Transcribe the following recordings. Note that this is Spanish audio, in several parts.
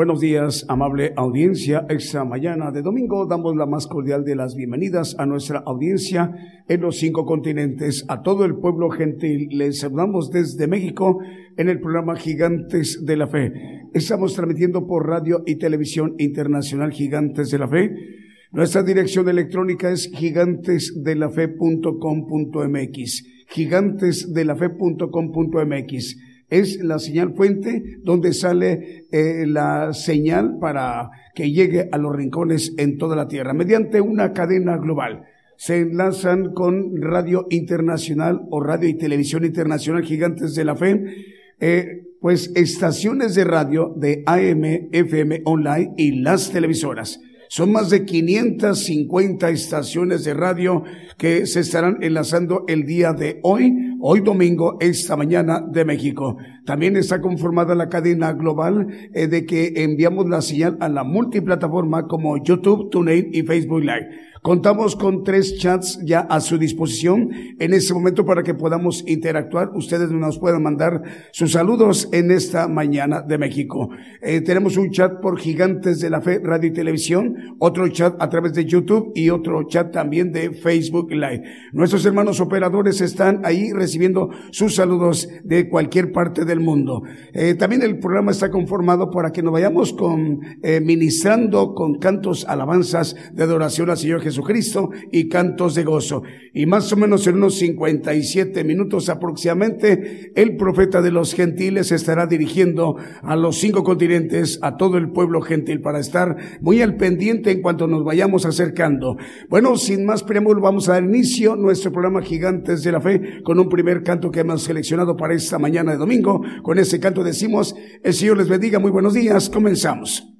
Buenos días, amable audiencia. Esta mañana de domingo damos la más cordial de las bienvenidas a nuestra audiencia en los cinco continentes. A todo el pueblo gentil les saludamos desde México en el programa Gigantes de la Fe. Estamos transmitiendo por radio y televisión internacional Gigantes de la Fe. Nuestra dirección electrónica es gigantesdelafe.com.mx. Gigantesdelafe.com.mx es la señal fuente donde sale eh, la señal para que llegue a los rincones en toda la tierra mediante una cadena global. Se enlazan con Radio Internacional o Radio y Televisión Internacional Gigantes de la Fe, eh, pues estaciones de radio de AM, FM online y las televisoras. Son más de 550 estaciones de radio que se estarán enlazando el día de hoy, hoy domingo, esta mañana de México. También está conformada la cadena global eh, de que enviamos la señal a la multiplataforma como YouTube, TuneIn y Facebook Live. Contamos con tres chats ya a su disposición en este momento para que podamos interactuar. Ustedes nos puedan mandar sus saludos en esta mañana de México. Eh, tenemos un chat por Gigantes de la Fe, Radio y Televisión, otro chat a través de YouTube y otro chat también de Facebook Live. Nuestros hermanos operadores están ahí recibiendo sus saludos de cualquier parte del mundo. Eh, también el programa está conformado para que nos vayamos con eh, ministrando con cantos, alabanzas de adoración al Señor Jesús Jesucristo y cantos de gozo. Y más o menos en unos 57 minutos aproximadamente, el profeta de los gentiles estará dirigiendo a los cinco continentes, a todo el pueblo gentil, para estar muy al pendiente en cuanto nos vayamos acercando. Bueno, sin más preámbulo, vamos a dar inicio a nuestro programa Gigantes de la Fe con un primer canto que hemos seleccionado para esta mañana de domingo. Con ese canto decimos, el Señor les bendiga, muy buenos días, comenzamos.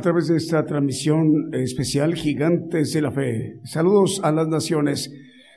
Través de esta transmisión especial Gigantes de la Fe. Saludos a las naciones.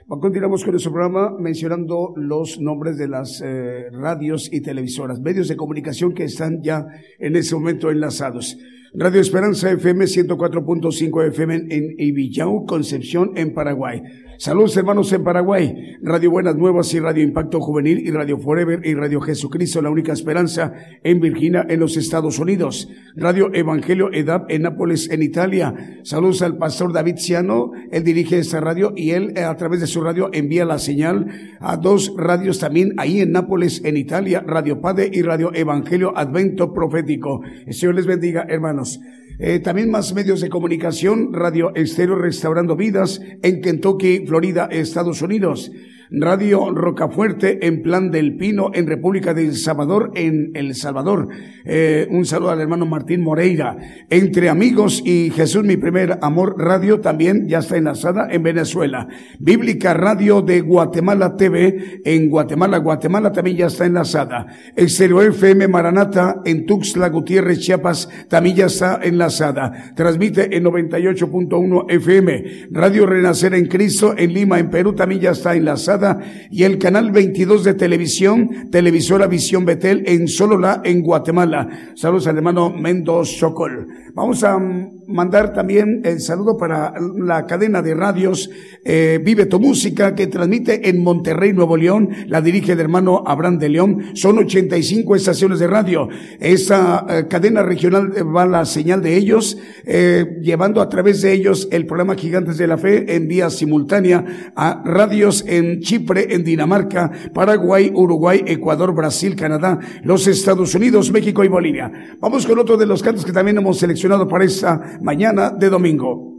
Continuamos con nuestro programa mencionando los nombres de las eh, radios y televisoras, medios de comunicación que están ya en ese momento enlazados. Radio Esperanza FM 104.5 FM en Ibillau, Concepción, en Paraguay. Saludos hermanos en Paraguay, Radio Buenas Nuevas y Radio Impacto Juvenil y Radio Forever y Radio Jesucristo, la única esperanza en Virginia, en los Estados Unidos. Radio Evangelio EDAP en Nápoles, en Italia. Saludos al pastor David Ciano, él dirige esta radio y él eh, a través de su radio envía la señal a dos radios también ahí en Nápoles, en Italia, Radio Padre y Radio Evangelio Advento Profético. El Señor les bendiga, hermanos. Eh, también más medios de comunicación, Radio Estéreo Restaurando Vidas en Kentucky, Florida, Estados Unidos. Radio Rocafuerte en Plan del Pino en República de El Salvador, en El Salvador. Eh, un saludo al hermano Martín Moreira. Entre Amigos y Jesús, mi primer amor, radio también ya está enlazada en Venezuela. Bíblica Radio de Guatemala TV en Guatemala, Guatemala también ya está enlazada. Exterior FM Maranata en Tuxtla Gutiérrez, Chiapas también ya está enlazada. Transmite en 98.1 FM. Radio Renacer en Cristo en Lima, en Perú también ya está enlazada y el canal 22 de televisión, televisora Visión Betel en Solola, en Guatemala. Saludos al hermano Mendoz Chocol. Vamos a mandar también el saludo para la cadena de radios eh, Vive tu Música que transmite en Monterrey, Nuevo León. La dirige el hermano Abraham de León. Son 85 estaciones de radio. Esa eh, cadena regional eh, va la señal de ellos, llevando a través de ellos el programa Gigantes de la Fe en vía simultánea a radios en Chipre, en Dinamarca, Paraguay, Uruguay, Ecuador, Brasil, Canadá, los Estados Unidos, México y Bolivia. Vamos con otro de los cantos que también hemos seleccionado para esta mañana de domingo.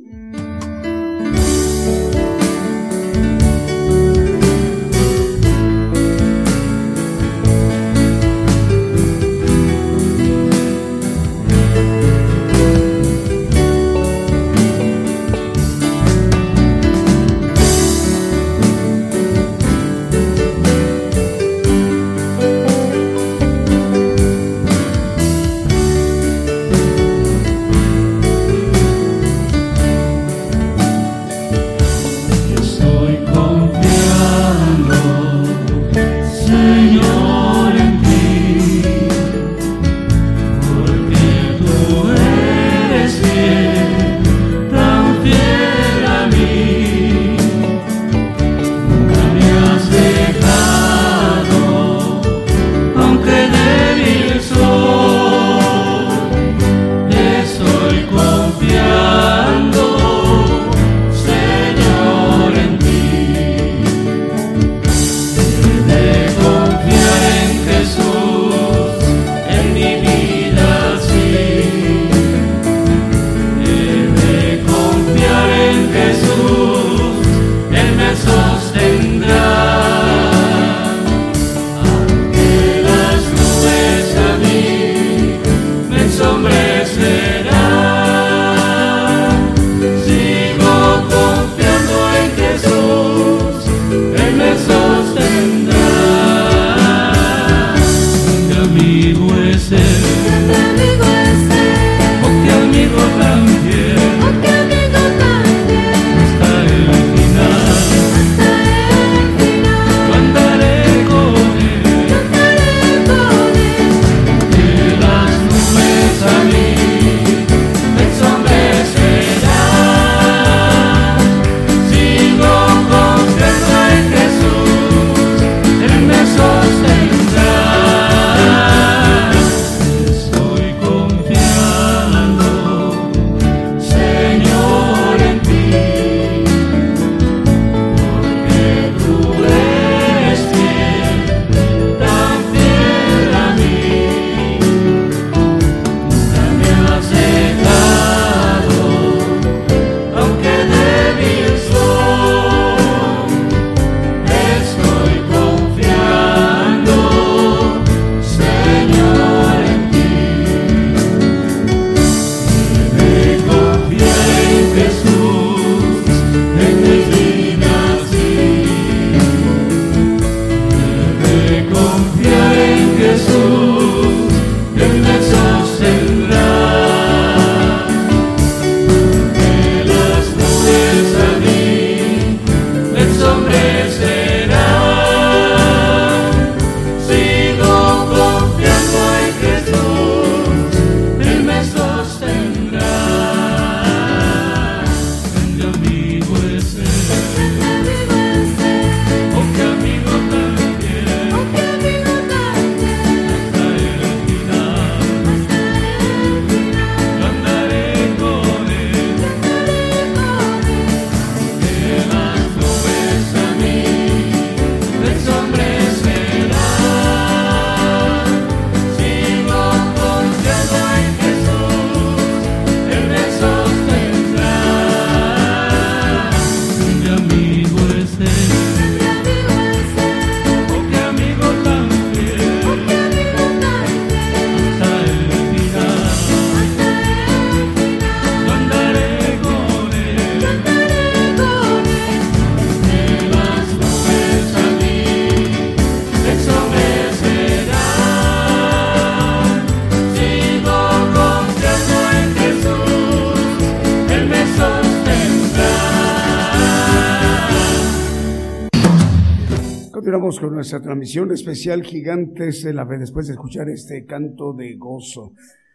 Nuestra transmisión especial Gigantes de la Fe después de escuchar este canto de gozo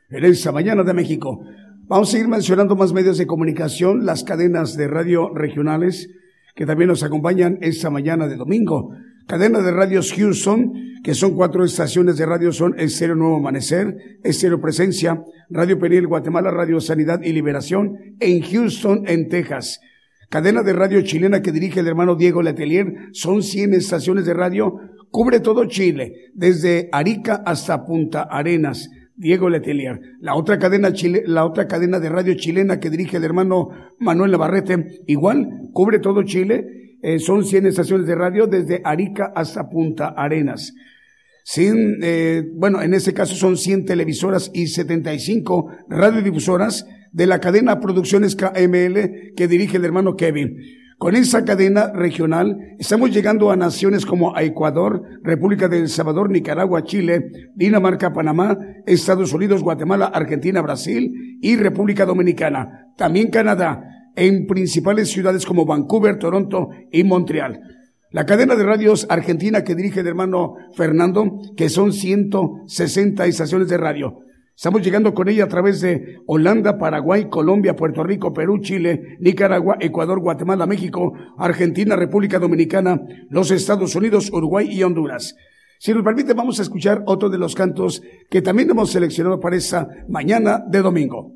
en esta mañana de México. Vamos a seguir mencionando más medios de comunicación, las cadenas de radio regionales que también nos acompañan esta mañana de domingo. Cadena de radios Houston, que son cuatro estaciones de radio, son Estéreo Nuevo Amanecer, Estéreo Presencia, Radio Peril Guatemala, Radio Sanidad y Liberación, en Houston, en Texas. Cadena de radio chilena que dirige el hermano Diego Letelier, son 100 estaciones de radio, cubre todo Chile, desde Arica hasta Punta Arenas. Diego Letelier. La otra cadena chile, la otra cadena de radio chilena que dirige el hermano Manuel Navarrete, igual, cubre todo Chile. Eh, son 100 estaciones de radio desde Arica hasta Punta Arenas. Sin, eh, bueno, en este caso son 100 televisoras y 75 radiodifusoras de la cadena Producciones KML que dirige el hermano Kevin. Con esa cadena regional estamos llegando a naciones como Ecuador, República de El Salvador, Nicaragua, Chile, Dinamarca, Panamá, Estados Unidos, Guatemala, Argentina, Brasil y República Dominicana. También Canadá, en principales ciudades como Vancouver, Toronto y Montreal. La cadena de radios argentina que dirige el hermano Fernando, que son 160 estaciones de radio. Estamos llegando con ella a través de Holanda, Paraguay, Colombia, Puerto Rico, Perú, Chile, Nicaragua, Ecuador, Guatemala, México, Argentina, República Dominicana, los Estados Unidos, Uruguay y Honduras. Si nos permite, vamos a escuchar otro de los cantos que también hemos seleccionado para esta mañana de domingo.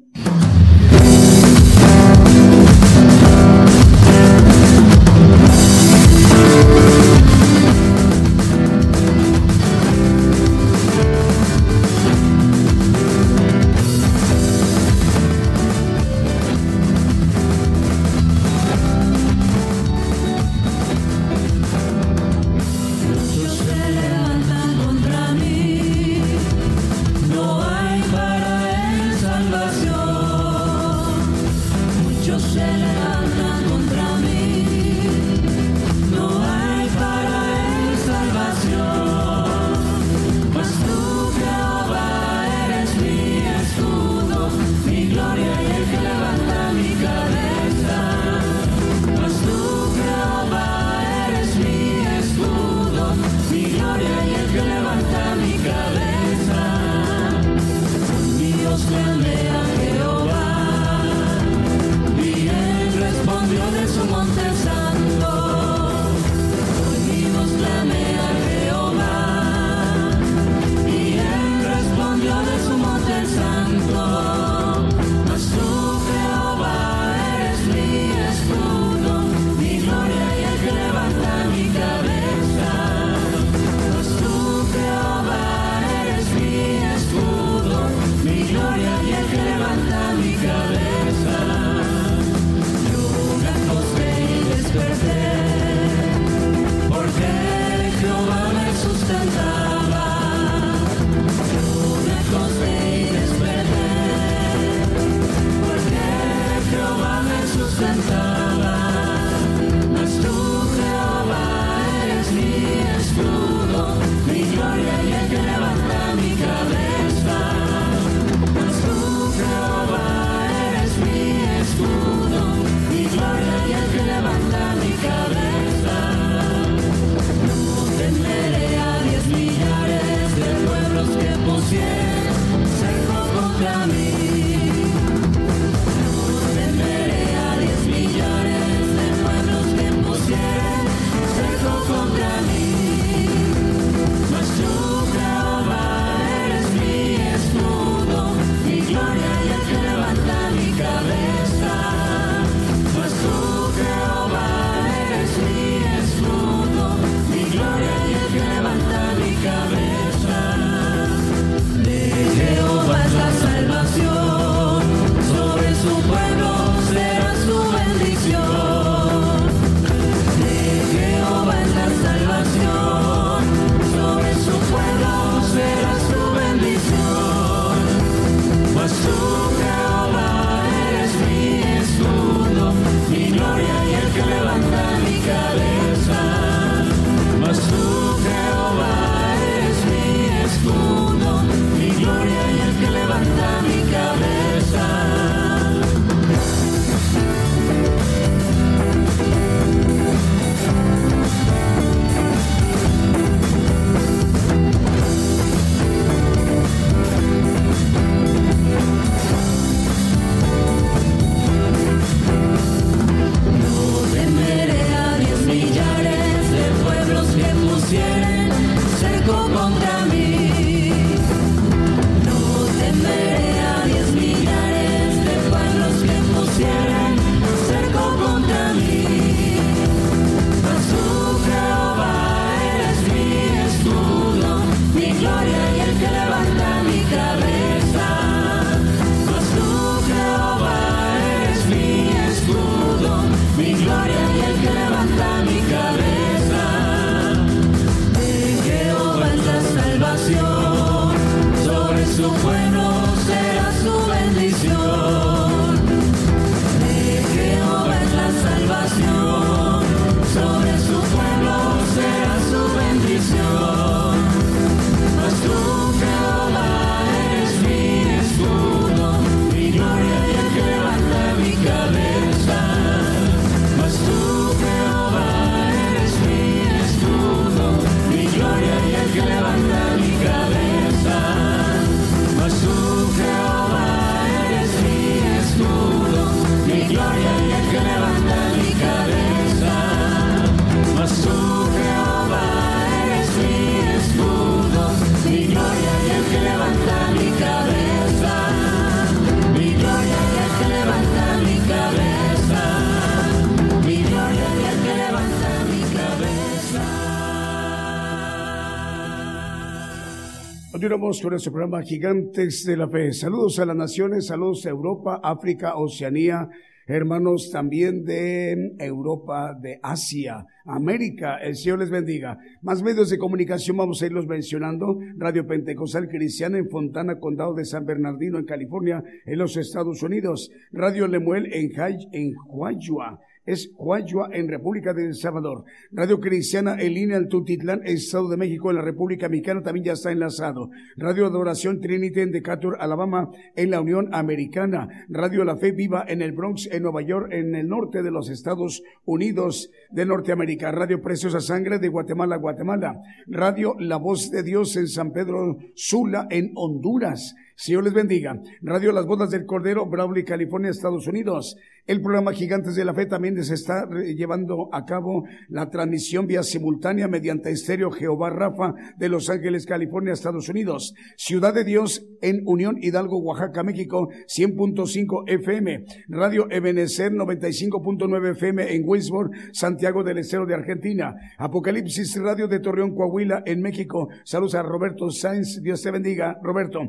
Continuamos con nuestro programa Gigantes de la Fe. Saludos a las naciones, saludos a Europa, África, Oceanía, hermanos también de Europa, de Asia, América. El Señor les bendiga. Más medios de comunicación vamos a irlos mencionando. Radio Pentecostal Cristiana en Fontana, Condado de San Bernardino, en California, en los Estados Unidos. Radio Lemuel en, en Huayua es Huayua en República de El Salvador. Radio Cristiana en línea Tutitlán, Estado de México, en la República Mexicana, también ya está enlazado. Radio Adoración Trinity en Decatur, Alabama, en la Unión Americana. Radio La Fe Viva en el Bronx, en Nueva York, en el norte de los Estados Unidos de Norteamérica. Radio Preciosa Sangre de Guatemala, Guatemala. Radio La Voz de Dios en San Pedro Sula, en Honduras. Señor les bendiga. Radio Las Bodas del Cordero, Brawley, California, Estados Unidos. El programa Gigantes de la Fe también se está llevando a cabo la transmisión vía simultánea mediante estéreo Jehová Rafa de Los Ángeles, California, Estados Unidos. Ciudad de Dios en Unión Hidalgo, Oaxaca, México, 100.5 FM. Radio Ebenecer, 95.9 FM en Wisborne, Santiago del Estero de Argentina. Apocalipsis Radio de Torreón, Coahuila, en México. Saludos a Roberto Sainz. Dios te bendiga, Roberto.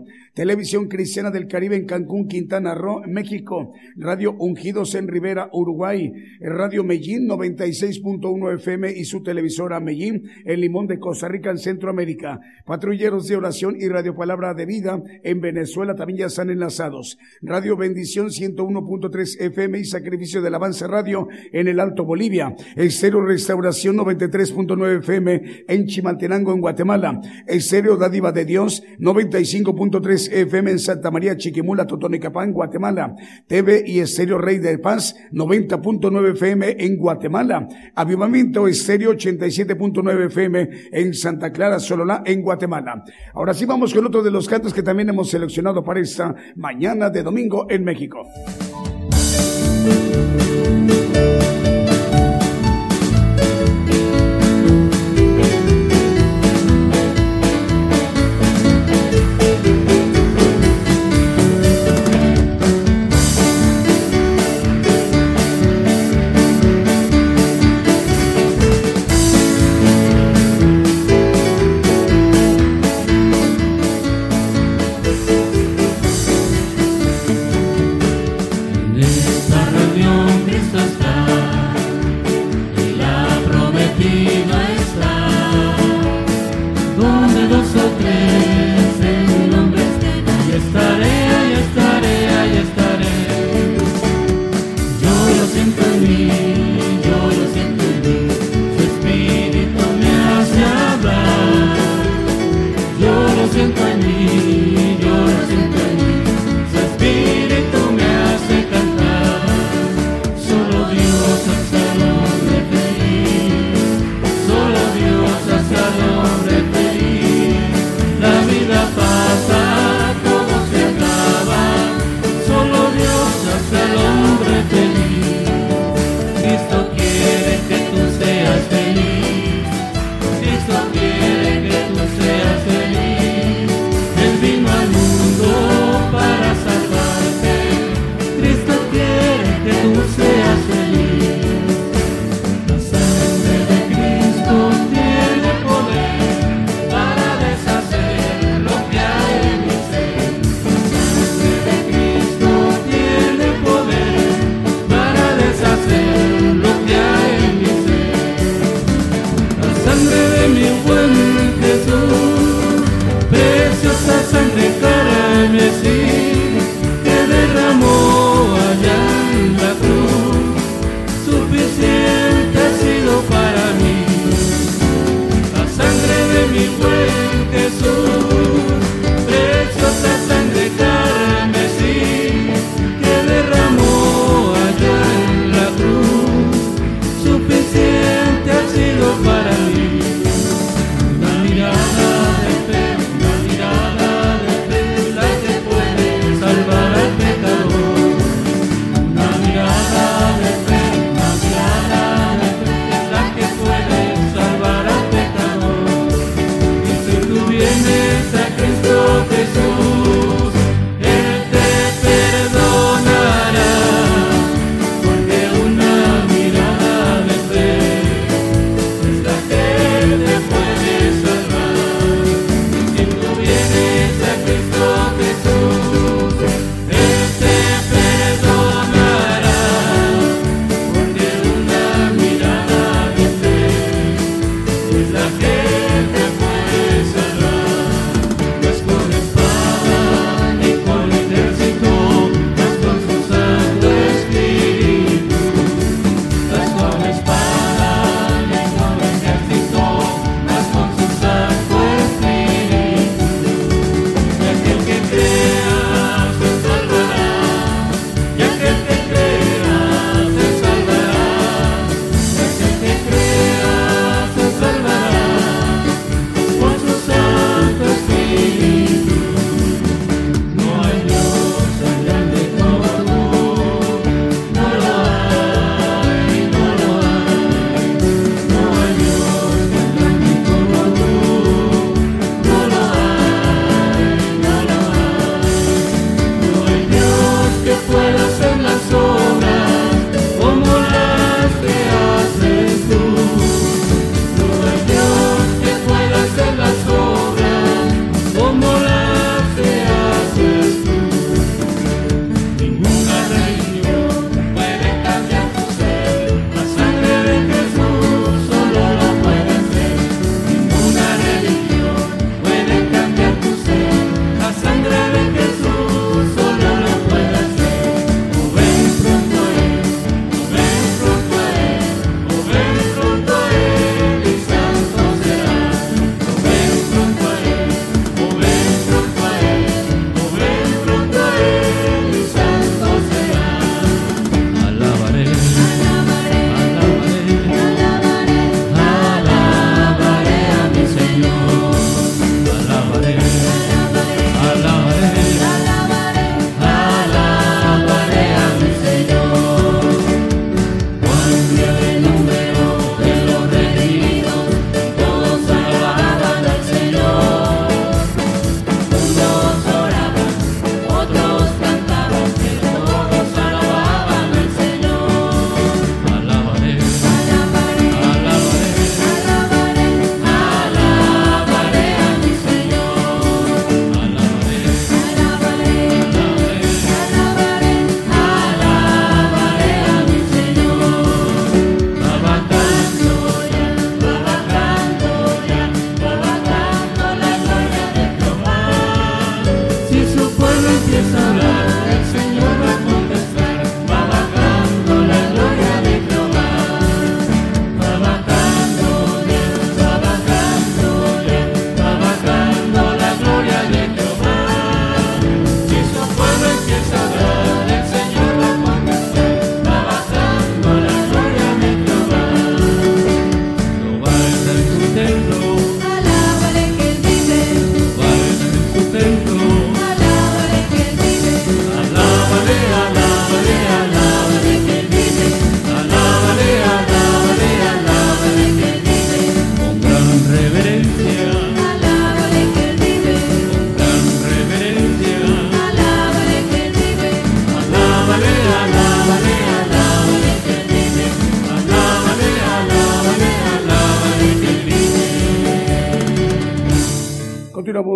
Televisión Cristiana del Caribe en Cancún, Quintana Roo, México. Radio Ungidos en Rivera, Uruguay. Radio Medellín 96.1 FM y su televisora Medellín en Limón de Costa Rica, en Centroamérica. Patrulleros de oración y Radio Palabra de Vida en Venezuela también ya están enlazados. Radio Bendición 101.3 FM y Sacrificio del Avance Radio en el Alto Bolivia. Estéreo Restauración 93.9 FM en Chimaltenango, en Guatemala. Estéreo Dádiva de Dios 95.3 FM en Santa María Chiquimula, Totonicapán, Guatemala. TV y Estéreo Rey de Paz 90.9 FM en Guatemala. Avivamiento Estéreo 87.9 FM en Santa Clara, Sololá, en Guatemala. Ahora sí vamos con otro de los cantos que también hemos seleccionado para esta mañana de domingo en México.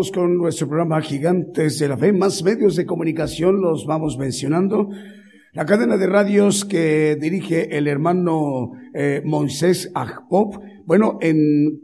Con nuestro programa Gigantes de la Fe. Más medios de comunicación los vamos mencionando. La cadena de radios que dirige el hermano eh, Moisés Ajpop, bueno, en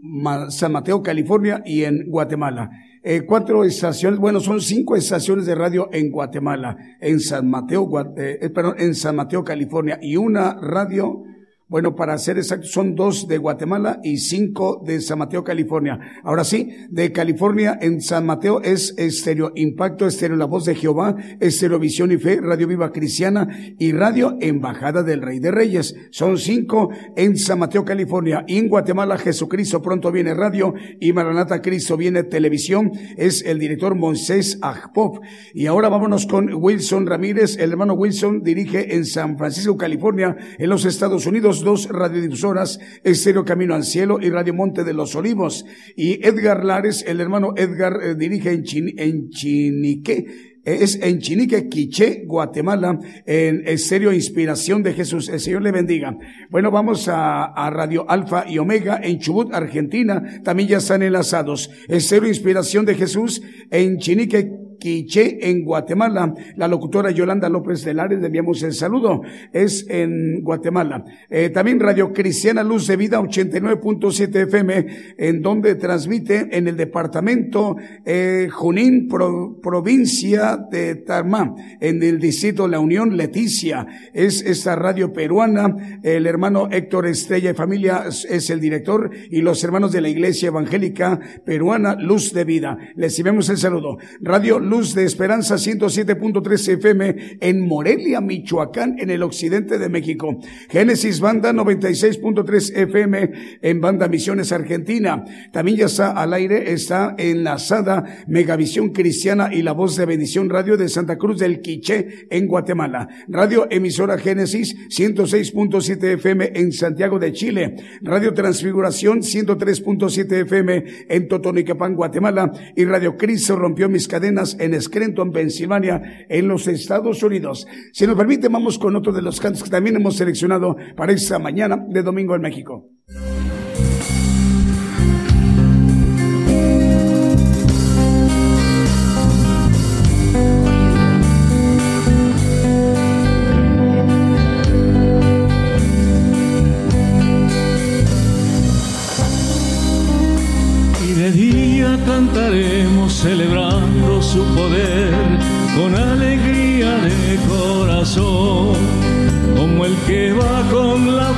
San Mateo, California y en Guatemala. Eh, cuatro estaciones, bueno, son cinco estaciones de radio en Guatemala, en San Mateo, eh, eh, perdón, en San Mateo, California y una radio bueno, para ser exacto, son dos de Guatemala y cinco de San Mateo, California. Ahora sí, de California en San Mateo es Estéreo Impacto, Estéreo La Voz de Jehová, Estéreo Visión y Fe, Radio Viva Cristiana y Radio Embajada del Rey de Reyes. Son cinco en San Mateo, California. Y en Guatemala, Jesucristo pronto viene radio y Maranata Cristo viene televisión. Es el director Moisés Ajpop. Y ahora vámonos con Wilson Ramírez. El hermano Wilson dirige en San Francisco, California, en los Estados Unidos dos radiodifusoras, Estéreo Camino al Cielo y Radio Monte de los Olivos. Y Edgar Lares, el hermano Edgar, eh, dirige en, en Chinique, es en Chinique, Quiché, Guatemala, en Estéreo Inspiración de Jesús. El Señor le bendiga. Bueno, vamos a, a, Radio Alfa y Omega en Chubut, Argentina. También ya están enlazados. Estéreo Inspiración de Jesús en Chinique, Quiché, en Guatemala. La locutora Yolanda López de Lares, le enviamos el saludo. Es en Guatemala. Eh, también Radio Cristiana Luz de Vida 89.7 FM, en donde transmite en el departamento eh, Junín, provincia de Tarmá, en el distrito La Unión Leticia. Es esta radio peruana. El hermano Héctor Estrella y familia es el director y los hermanos de la Iglesia Evangélica Peruana Luz de Vida. Les enviamos el saludo. Radio Luz de Esperanza 107.3 FM en Morelia, Michoacán, en el occidente de México. Génesis Banda 96.3 FM en Banda Misiones Argentina. También ya está al aire, está enlazada Megavisión Cristiana y la Voz de Bendición Radio de Santa Cruz del Quiché en Guatemala. Radio Emisora Génesis 106.7 FM en Santiago de Chile. Radio Transfiguración 103.7 FM en Totonicapán, Guatemala. Y Radio Cristo rompió mis cadenas en Scranton, Pensilvania, en los Estados Unidos. Si nos permite, vamos con otro de los cantos que también hemos seleccionado para esta mañana de domingo en México. cantaremos celebrando su con alegría de corazón, como el que va con la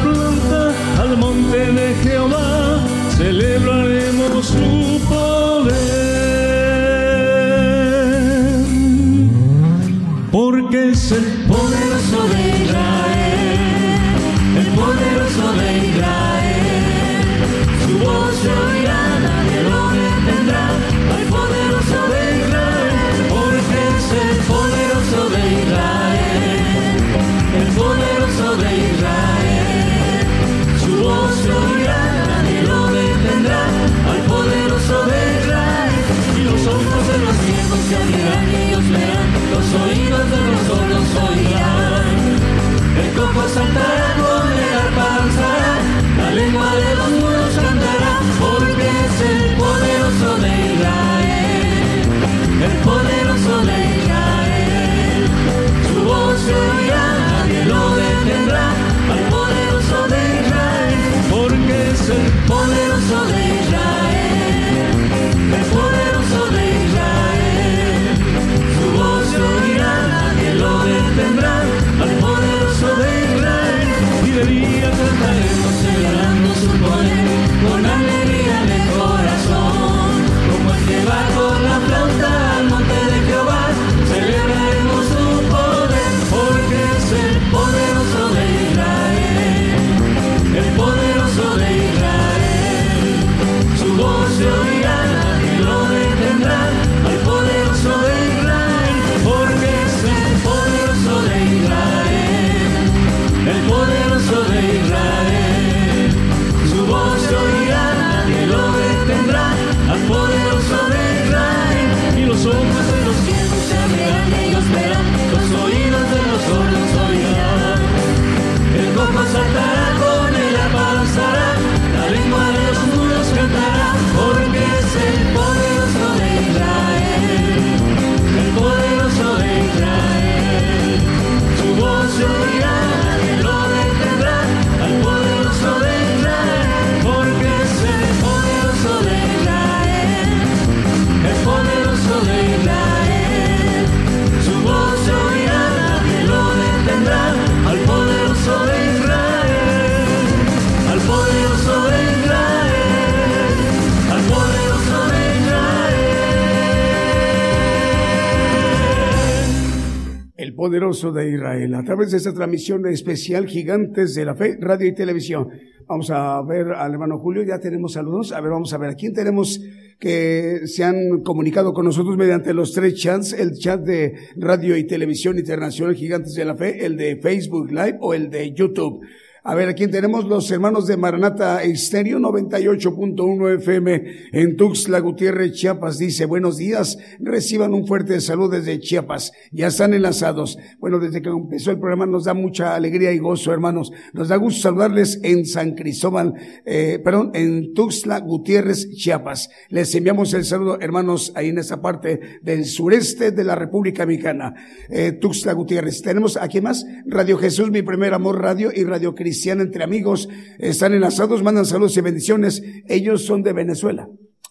el poderoso de Israel, a través de esta transmisión especial Gigantes de la Fe, radio y televisión. Vamos a ver al hermano Julio, ya tenemos saludos. A ver, vamos a ver a quién tenemos que se han comunicado con nosotros mediante los tres chats, el chat de radio y televisión internacional Gigantes de la Fe, el de Facebook Live o el de YouTube. A ver, aquí tenemos los hermanos de Maranata Estéreo 98.1 FM en Tuxtla Gutiérrez, Chiapas. Dice, buenos días, reciban un fuerte saludo desde Chiapas. Ya están enlazados. Bueno, desde que empezó el programa nos da mucha alegría y gozo, hermanos. Nos da gusto saludarles en San Cristóbal, eh, perdón, en Tuxtla Gutiérrez, Chiapas. Les enviamos el saludo, hermanos, ahí en esta parte del sureste de la República Mexicana. Eh, Tuxtla Gutiérrez. Tenemos aquí más Radio Jesús, mi primer amor radio y Radio Cristo entre amigos, están enlazados, mandan saludos y bendiciones. Ellos son de Venezuela.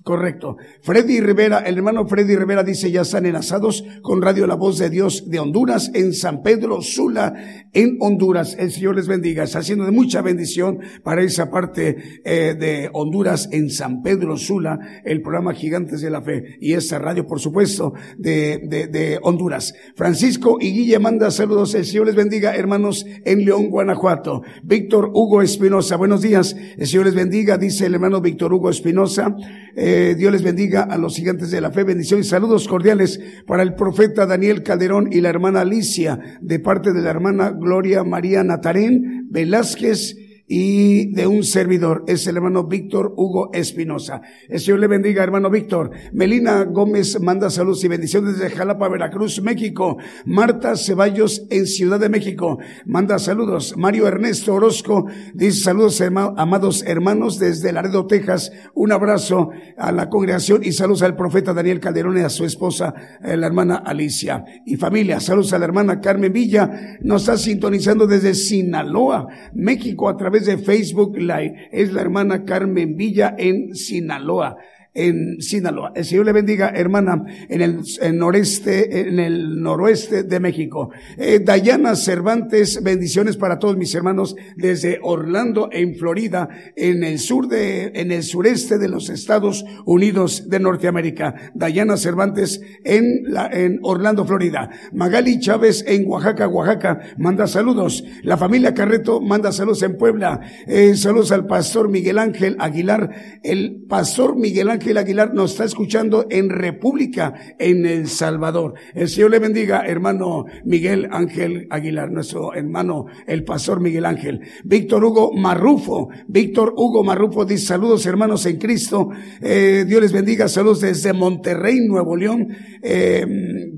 Correcto. Freddy Rivera, el hermano Freddy Rivera dice, ya están enlazados con Radio La Voz de Dios de Honduras en San Pedro Sula, en Honduras. El Señor les bendiga. Está haciendo de mucha bendición para esa parte eh, de Honduras en San Pedro Sula, el programa Gigantes de la Fe y esa radio, por supuesto, de, de, de Honduras. Francisco y Guille manda saludos. El Señor les bendiga, hermanos, en León, Guanajuato. Víctor Hugo Espinosa, buenos días. El Señor les bendiga, dice el hermano Víctor Hugo Espinosa. Eh, Dios les bendiga a los gigantes de la fe. Bendiciones y saludos cordiales para el profeta Daniel Calderón y la hermana Alicia, de parte de la hermana Gloria María Natarén Velázquez y de un servidor, es el hermano Víctor Hugo Espinosa. El Señor le bendiga, hermano Víctor. Melina Gómez manda saludos y bendiciones desde Jalapa, Veracruz, México. Marta Ceballos en Ciudad de México manda saludos. Mario Ernesto Orozco dice saludos, amados hermanos, desde Laredo, Texas. Un abrazo a la congregación y saludos al profeta Daniel Calderón y a su esposa, eh, la hermana Alicia. Y familia, saludos a la hermana Carmen Villa. Nos está sintonizando desde Sinaloa, México, a través de Facebook Live. Es la hermana Carmen Villa en Sinaloa en Sinaloa. El Señor le bendiga, hermana, en el, noreste, en el noroeste de México. Eh, Dayana Cervantes, bendiciones para todos mis hermanos desde Orlando, en Florida, en el sur de, en el sureste de los Estados Unidos de Norteamérica. Dayana Cervantes en la, Orlando, Florida. Magali Chávez en Oaxaca, Oaxaca, manda saludos. La familia Carreto manda saludos en Puebla. Eh, saludos al pastor Miguel Ángel Aguilar. El pastor Miguel Ángel Aguilar nos está escuchando en República, en El Salvador. El Señor le bendiga, hermano Miguel Ángel Aguilar, nuestro hermano, el pastor Miguel Ángel. Víctor Hugo Marrufo, Víctor Hugo Marrufo dice saludos hermanos en Cristo. Eh, Dios les bendiga, saludos desde Monterrey, Nuevo León. Eh,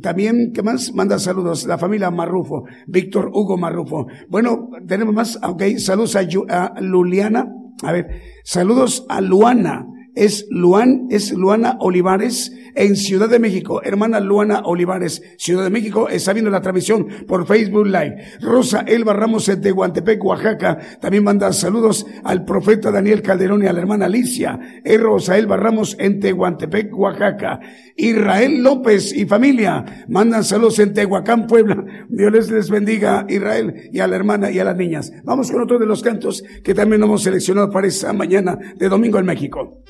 también, ¿qué más? Manda saludos, la familia Marrufo, Víctor Hugo Marrufo. Bueno, tenemos más, ok, saludos a, a Luliana. A ver, saludos a Luana es Luan, es Luana Olivares en Ciudad de México. Hermana Luana Olivares, Ciudad de México, está viendo la transmisión por Facebook Live. Rosa Elba Ramos de Tehuantepec, Oaxaca, también manda saludos al profeta Daniel Calderón y a la hermana Alicia. Es Rosa Elba Ramos en Tehuantepec, Oaxaca. Israel López y familia mandan saludos en Tehuacán, Puebla. Dios les bendiga Israel y a la hermana y a las niñas. Vamos con otro de los cantos que también hemos seleccionado para esta mañana de domingo en México.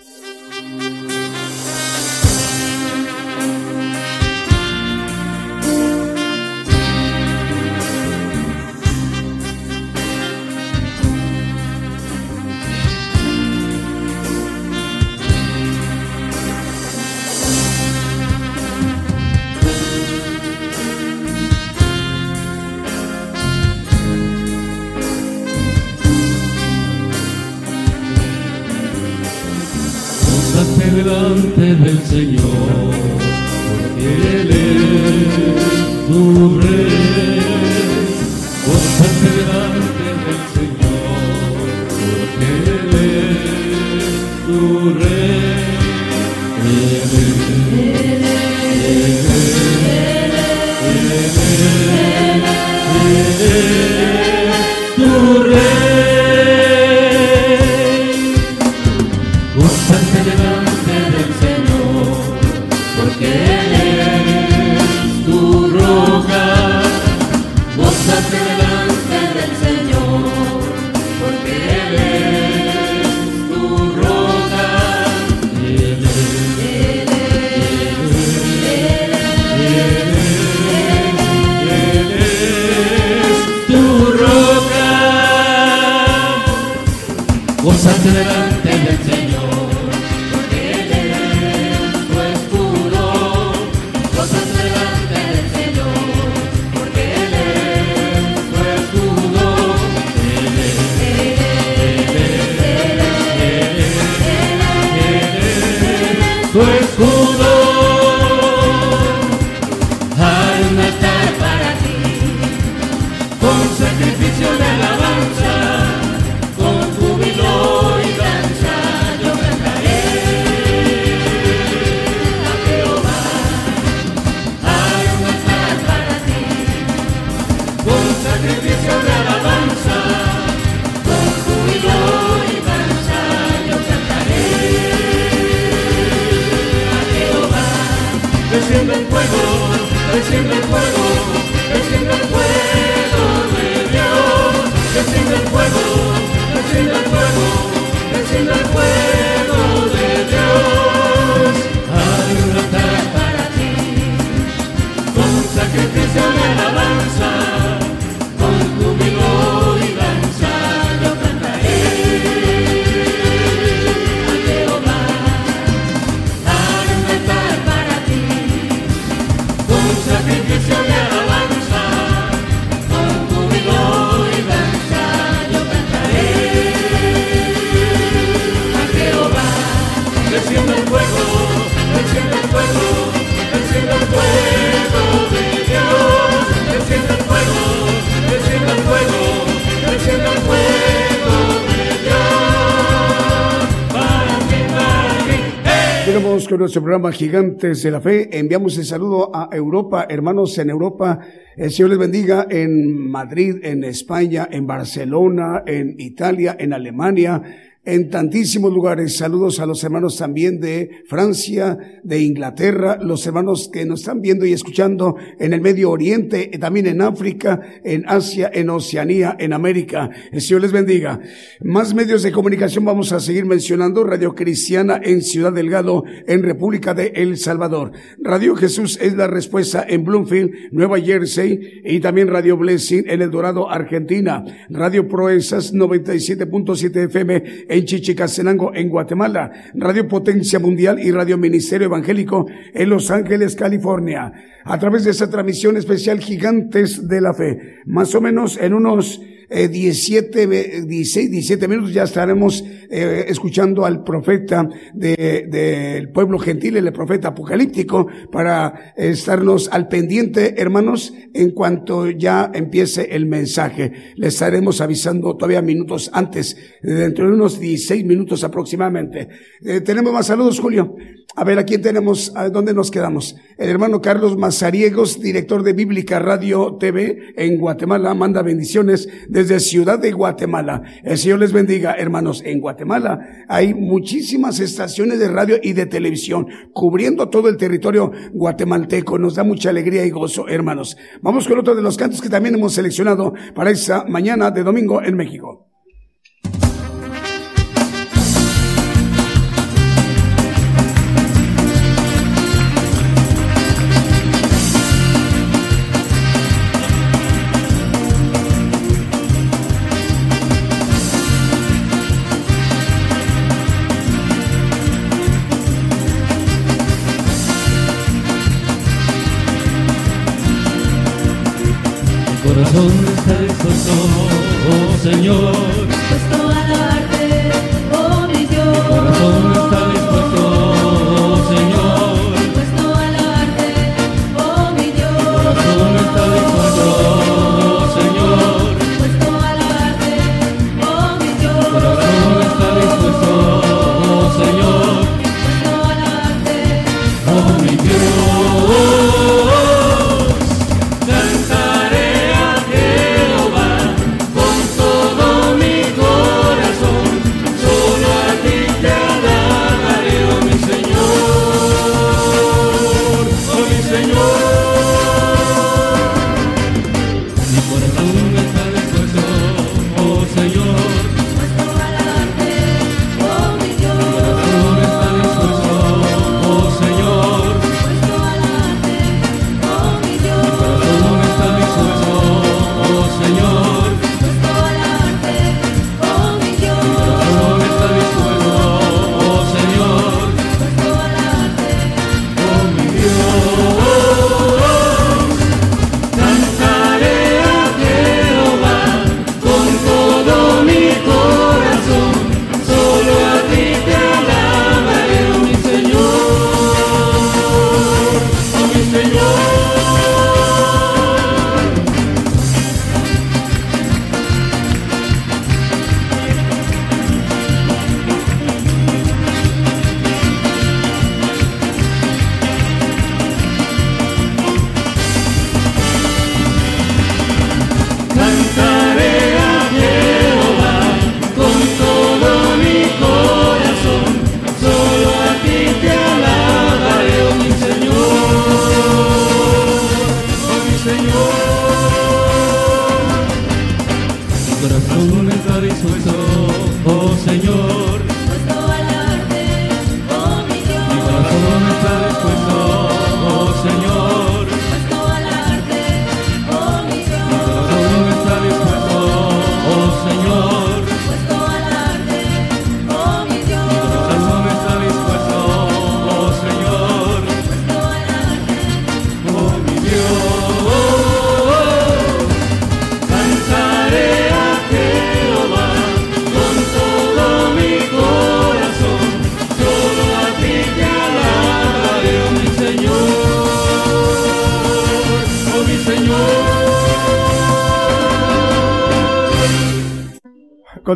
Con nuestro programa Gigantes de la Fe. Enviamos el saludo a Europa, hermanos en Europa. El Señor les bendiga en Madrid, en España, en Barcelona, en Italia, en Alemania, en tantísimos lugares. Saludos a los hermanos también de Francia, de Inglaterra, los hermanos que nos están viendo y escuchando en el Medio Oriente, también en África, en Asia, en Oceanía, en América. El Señor les bendiga. Más medios de comunicación vamos a seguir mencionando. Radio Cristiana en Ciudad Delgado, en República de El Salvador. Radio Jesús es la respuesta en Bloomfield, Nueva Jersey, y también Radio Blessing en El Dorado, Argentina. Radio Proezas 97.7 FM en Chichicastenango, en Guatemala, Radio Potencia Mundial y Radio Ministerio Evangélico en Los Ángeles, California. A través de esta transmisión especial Gigantes de la Fe, más o menos en unos eh, 17, 16, 17 minutos ya estaremos eh, escuchando al profeta del de, pueblo gentil, el profeta apocalíptico, para estarnos al pendiente, hermanos, en cuanto ya empiece el mensaje. Le estaremos avisando todavía minutos antes, dentro de unos 16 minutos aproximadamente. Eh, tenemos más saludos, Julio. A ver, ¿a quién tenemos? ¿A dónde nos quedamos? El hermano Carlos Mazariegos, director de Bíblica Radio TV en Guatemala, manda bendiciones desde Ciudad de Guatemala. El Señor les bendiga, hermanos. En Guatemala hay muchísimas estaciones de radio y de televisión cubriendo todo el territorio guatemalteco. Nos da mucha alegría y gozo, hermanos. Vamos con otro de los cantos que también hemos seleccionado para esta mañana de domingo en México.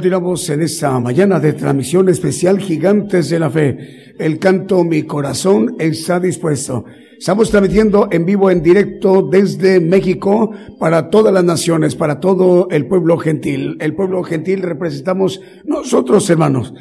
Continuamos en esta mañana de transmisión especial Gigantes de la Fe. El canto Mi Corazón está dispuesto. Estamos transmitiendo en vivo, en directo desde México para todas las naciones, para todo el pueblo gentil. El pueblo gentil representamos nosotros, hermanos.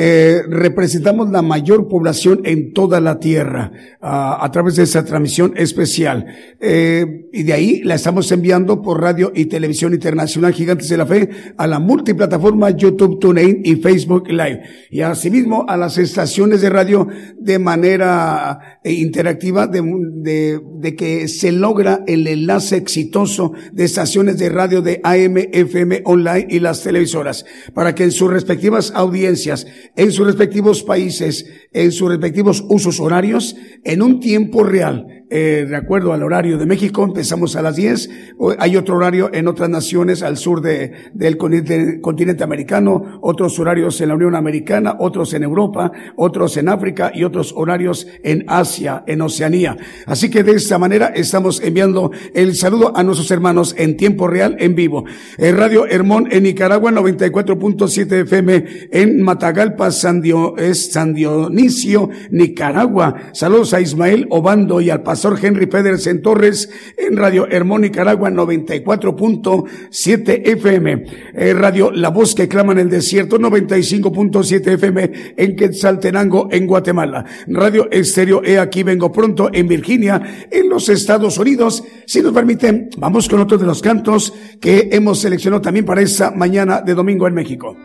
Eh, representamos la mayor población en toda la tierra a través de esta transmisión especial. Eh, y de ahí la estamos enviando por radio y televisión internacional Gigantes de la Fe a la multiplataforma YouTube, TuneIn y Facebook Live. Y asimismo a las estaciones de radio de manera eh, interactiva de, de, de que se logra el enlace exitoso de estaciones de radio de AM, FM, online y las televisoras para que en sus respectivas audiencias en sus respectivos países, en sus respectivos usos horarios, en un tiempo real. Eh, de acuerdo al horario de México, empezamos a las 10. O- Hay otro horario en otras naciones al sur de, del continente, americano, otros horarios en la Unión Americana, otros en Europa, otros en África y otros horarios en Asia, en Oceanía. Así que de esta manera estamos enviando el saludo a nuestros hermanos en tiempo real, en vivo. Eh, Radio Hermón en Nicaragua, 94.7 FM en Matagalpa, San, Dio- San Dionisio, Nicaragua. Saludos a Ismael Obando y al pastor Henry Pedersen Torres en Radio Hermón, Nicaragua, 94.7 FM. Eh, Radio La Voz que clama en el desierto, 95.7 FM en Quetzaltenango, en Guatemala. Radio Estéreo E Aquí Vengo Pronto en Virginia, en los Estados Unidos. Si nos permiten, vamos con otro de los cantos que hemos seleccionado también para esta mañana de domingo en México.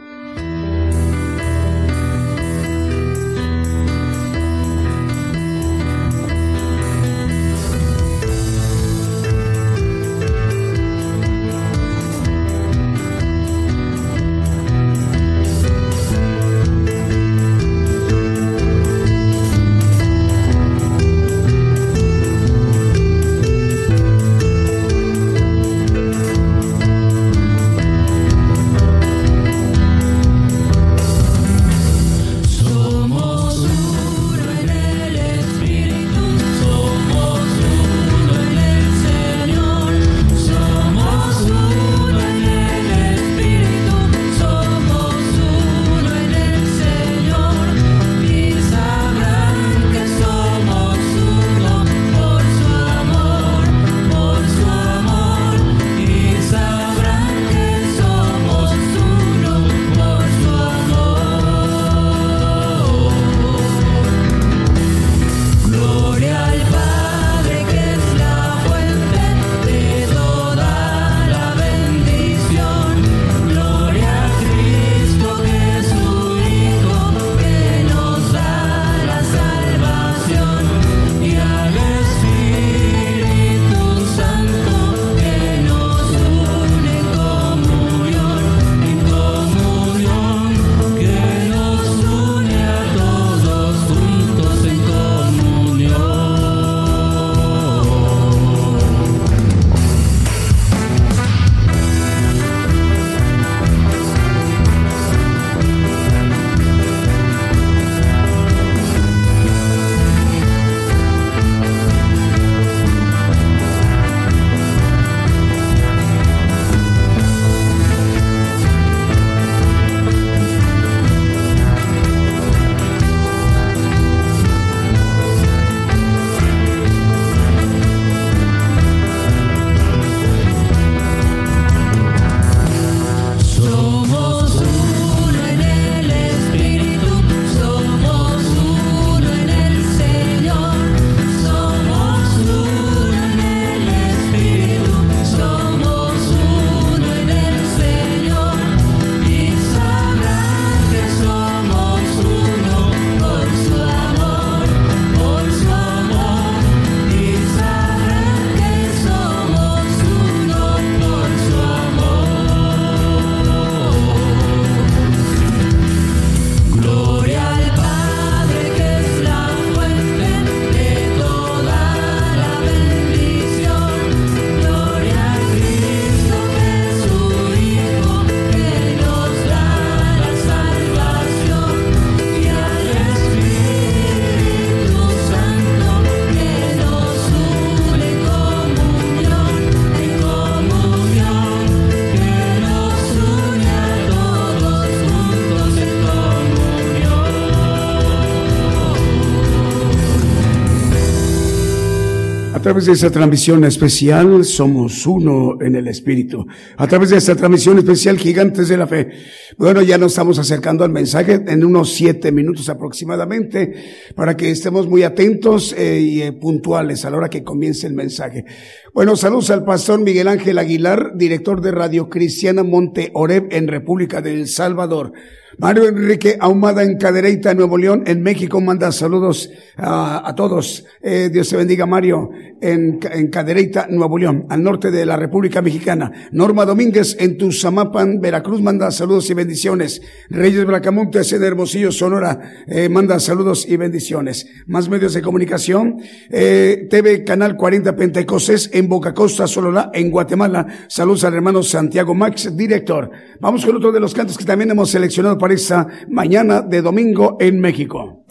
Través de esta transmisión especial somos uno en el Espíritu. A través de esta transmisión especial Gigantes de la Fe. Bueno, ya nos estamos acercando al mensaje en unos siete minutos aproximadamente para que estemos muy atentos eh, y eh, puntuales a la hora que comience el mensaje. Bueno, saludos al pastor Miguel Ángel Aguilar, director de Radio Cristiana Monte Oreb en República del Salvador. Mario Enrique Ahumada en Cadereyta, Nuevo León, en México, manda saludos a, todos. Eh, Dios te bendiga, Mario, en, en Cadereyta, Nuevo León, al norte de la República Mexicana. Norma Domínguez en Tuzamapan, Veracruz, manda saludos y bendiciones. Reyes Bracamontes en Hermosillo, Sonora, eh, manda saludos y bendiciones. Más medios de comunicación, eh, TV Canal 40 Pentecostés en Boca Costa, Sololá, en Guatemala. Saludos al hermano Santiago Max, director. Vamos con otro de los cantos que también hemos seleccionado para mañana de domingo en México.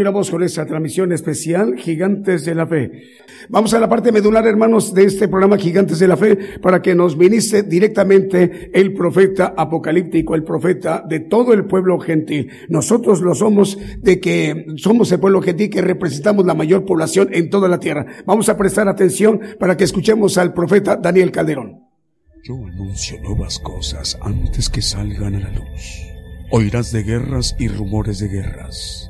Continuamos con esta transmisión especial Gigantes de la Fe. Vamos a la parte medular, hermanos, de este programa Gigantes de la Fe, para que nos ministre directamente el profeta apocalíptico, el profeta de todo el pueblo gentil. Nosotros lo somos de que somos el pueblo gentil que representamos la mayor población en toda la tierra. Vamos a prestar atención para que escuchemos al profeta Daniel Calderón. Yo anuncio nuevas cosas antes que salgan a la luz. Oirás de guerras y rumores de guerras,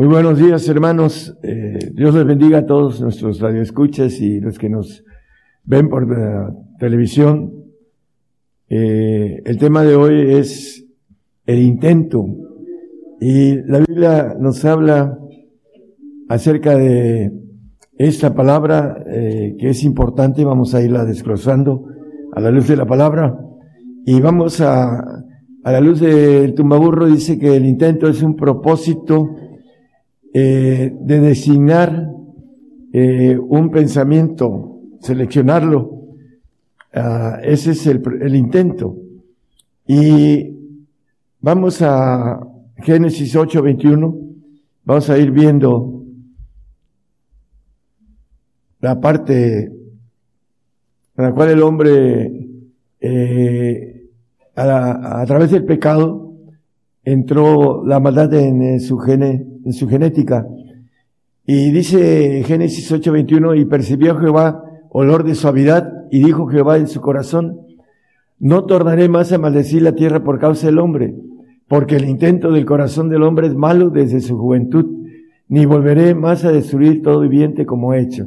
Muy buenos días, hermanos. Eh, Dios les bendiga a todos nuestros radioescuchas y los que nos ven por la televisión. Eh, el tema de hoy es el intento. Y la Biblia nos habla acerca de esta palabra eh, que es importante. Vamos a irla desglosando a la luz de la palabra. Y vamos a, a la luz del tumbaburro, dice que el intento es un propósito eh, de designar eh, un pensamiento, seleccionarlo. Ah, ese es el, intento. Y vamos a Génesis 8, 21. Vamos a ir viendo la parte en la cual el hombre eh, a, través del pecado entró la maldad en, su gene, en su genética. Y dice Génesis 8:21, y percibió Jehová olor de suavidad, y dijo Jehová en su corazón, no tornaré más a maldecir la tierra por causa del hombre, porque el intento del corazón del hombre es malo desde su juventud, ni volveré más a destruir todo viviente como he hecho.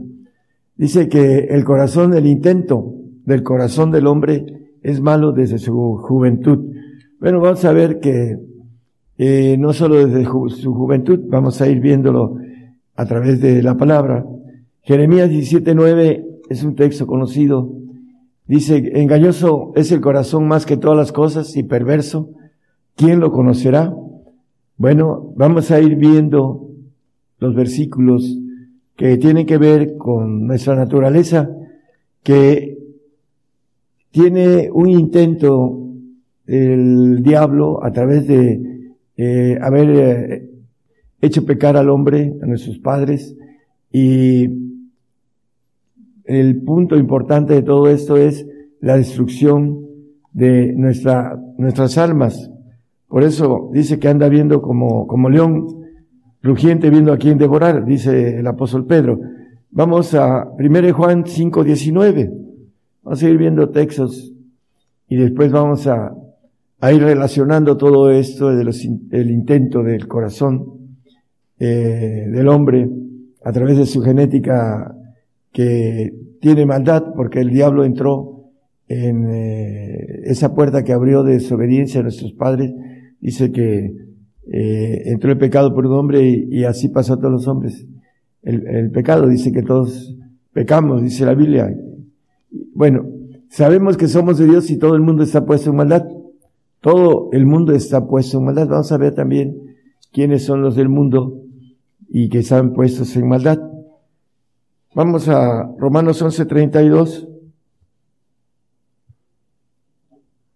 Dice que el corazón, el intento del corazón del hombre es malo desde su juventud. Bueno, vamos a ver que eh, no solo desde su juventud, vamos a ir viéndolo a través de la palabra. Jeremías 17:9 es un texto conocido. Dice, engañoso es el corazón más que todas las cosas y perverso. ¿Quién lo conocerá? Bueno, vamos a ir viendo los versículos que tienen que ver con nuestra naturaleza, que tiene un intento el diablo a través de eh, haber eh, hecho pecar al hombre, a nuestros padres, y el punto importante de todo esto es la destrucción de nuestra, nuestras almas. Por eso dice que anda viendo como, como león rugiente viendo a quién devorar, dice el apóstol Pedro. Vamos a 1 Juan 5, 19. Vamos a seguir viendo textos y después vamos a, a ir relacionando todo esto los, el intento del corazón eh, del hombre a través de su genética que tiene maldad porque el diablo entró en eh, esa puerta que abrió de desobediencia a nuestros padres. Dice que eh, entró el pecado por un hombre y, así pasó a todos los hombres. El, el pecado dice que todos pecamos, dice la Biblia. Bueno, sabemos que somos de Dios y todo el mundo está puesto en maldad. Todo el mundo está puesto en maldad. Vamos a ver también quiénes son los del mundo y que están puestos en maldad. Vamos a Romanos 11:32.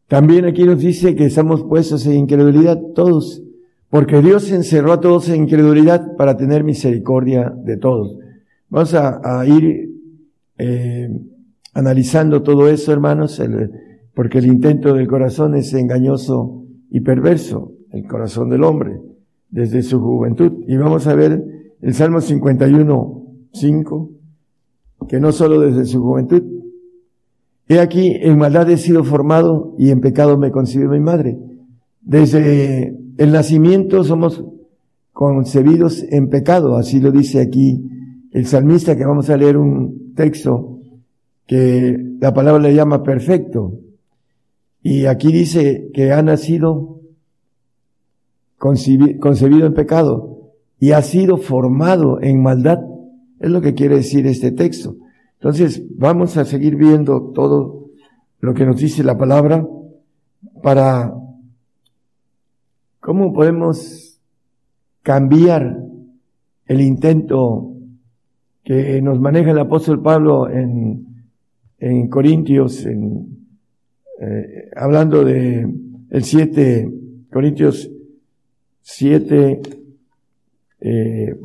También aquí nos dice que estamos puestos en incredulidad todos, porque Dios encerró a todos en incredulidad para tener misericordia de todos. Vamos a, ir eh, analizando todo eso, hermanos, porque el intento del corazón es engañoso y perverso, el corazón del hombre, desde su juventud. Y vamos a ver el Salmo 51, 5 que no solo desde su juventud. He aquí, en maldad he sido formado y en pecado me concibió mi madre. Desde el nacimiento somos concebidos en pecado, así lo dice aquí el salmista, que vamos a leer un texto que la palabra le llama perfecto. Y aquí dice que ha nacido concebido en pecado y ha sido formado en maldad es lo que quiere decir este texto. Entonces, vamos a seguir viendo todo lo que nos dice la palabra para cómo podemos cambiar el intento que nos maneja el apóstol Pablo en, en Corintios, en, eh, hablando de el 7, Corintios 7, eh,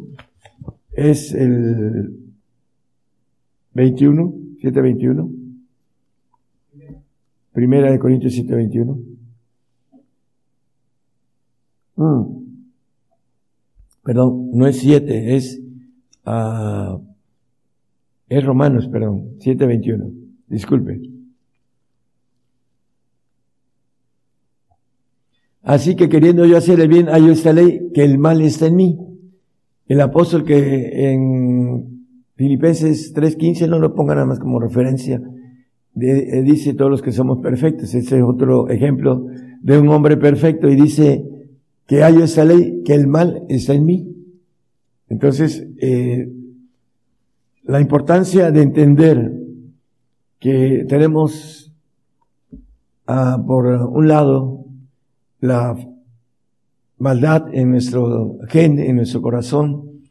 es el 21, 721. Primera de Corintios 721. Mm. Perdón, no es 7, es, uh, es Romanos, perdón, 721. Disculpe. Así que queriendo yo hacer el bien, hay esta ley, que el mal está en mí el apóstol que en Filipenses 3.15 no lo ponga nada más como referencia, eh, dice todos los que somos perfectos. Ese es otro ejemplo de un hombre perfecto y dice que hay esa ley, que el mal está en mí. Entonces, eh, la importancia de entender que tenemos ah, por un lado la maldad en nuestro gen, en nuestro corazón,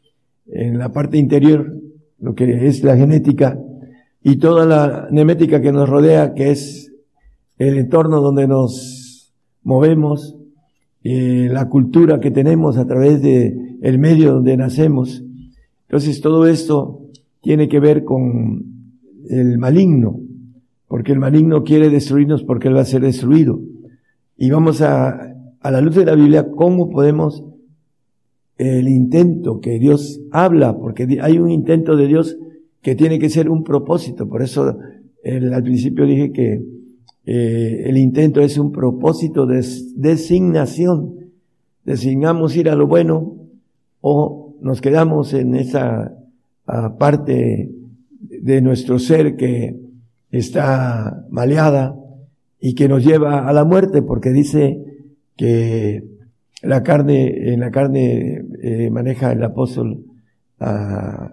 en la parte interior, lo que es la genética, y toda la nemética que nos rodea, que es el entorno donde nos movemos, eh, la cultura que tenemos a través de medio donde nacemos. Entonces todo esto tiene que ver con el maligno, porque el maligno quiere destruirnos porque él va a ser destruido. Y vamos a, a la luz de la Biblia, cómo podemos el intento que Dios habla, porque hay un intento de Dios que tiene que ser un propósito. Por eso al principio dije que eh, el intento es un propósito de designación. Designamos ir a lo bueno o nos quedamos en esa parte de nuestro ser que está maleada y que nos lleva a la muerte, porque dice que la carne, en la carne eh, maneja el apóstol ah,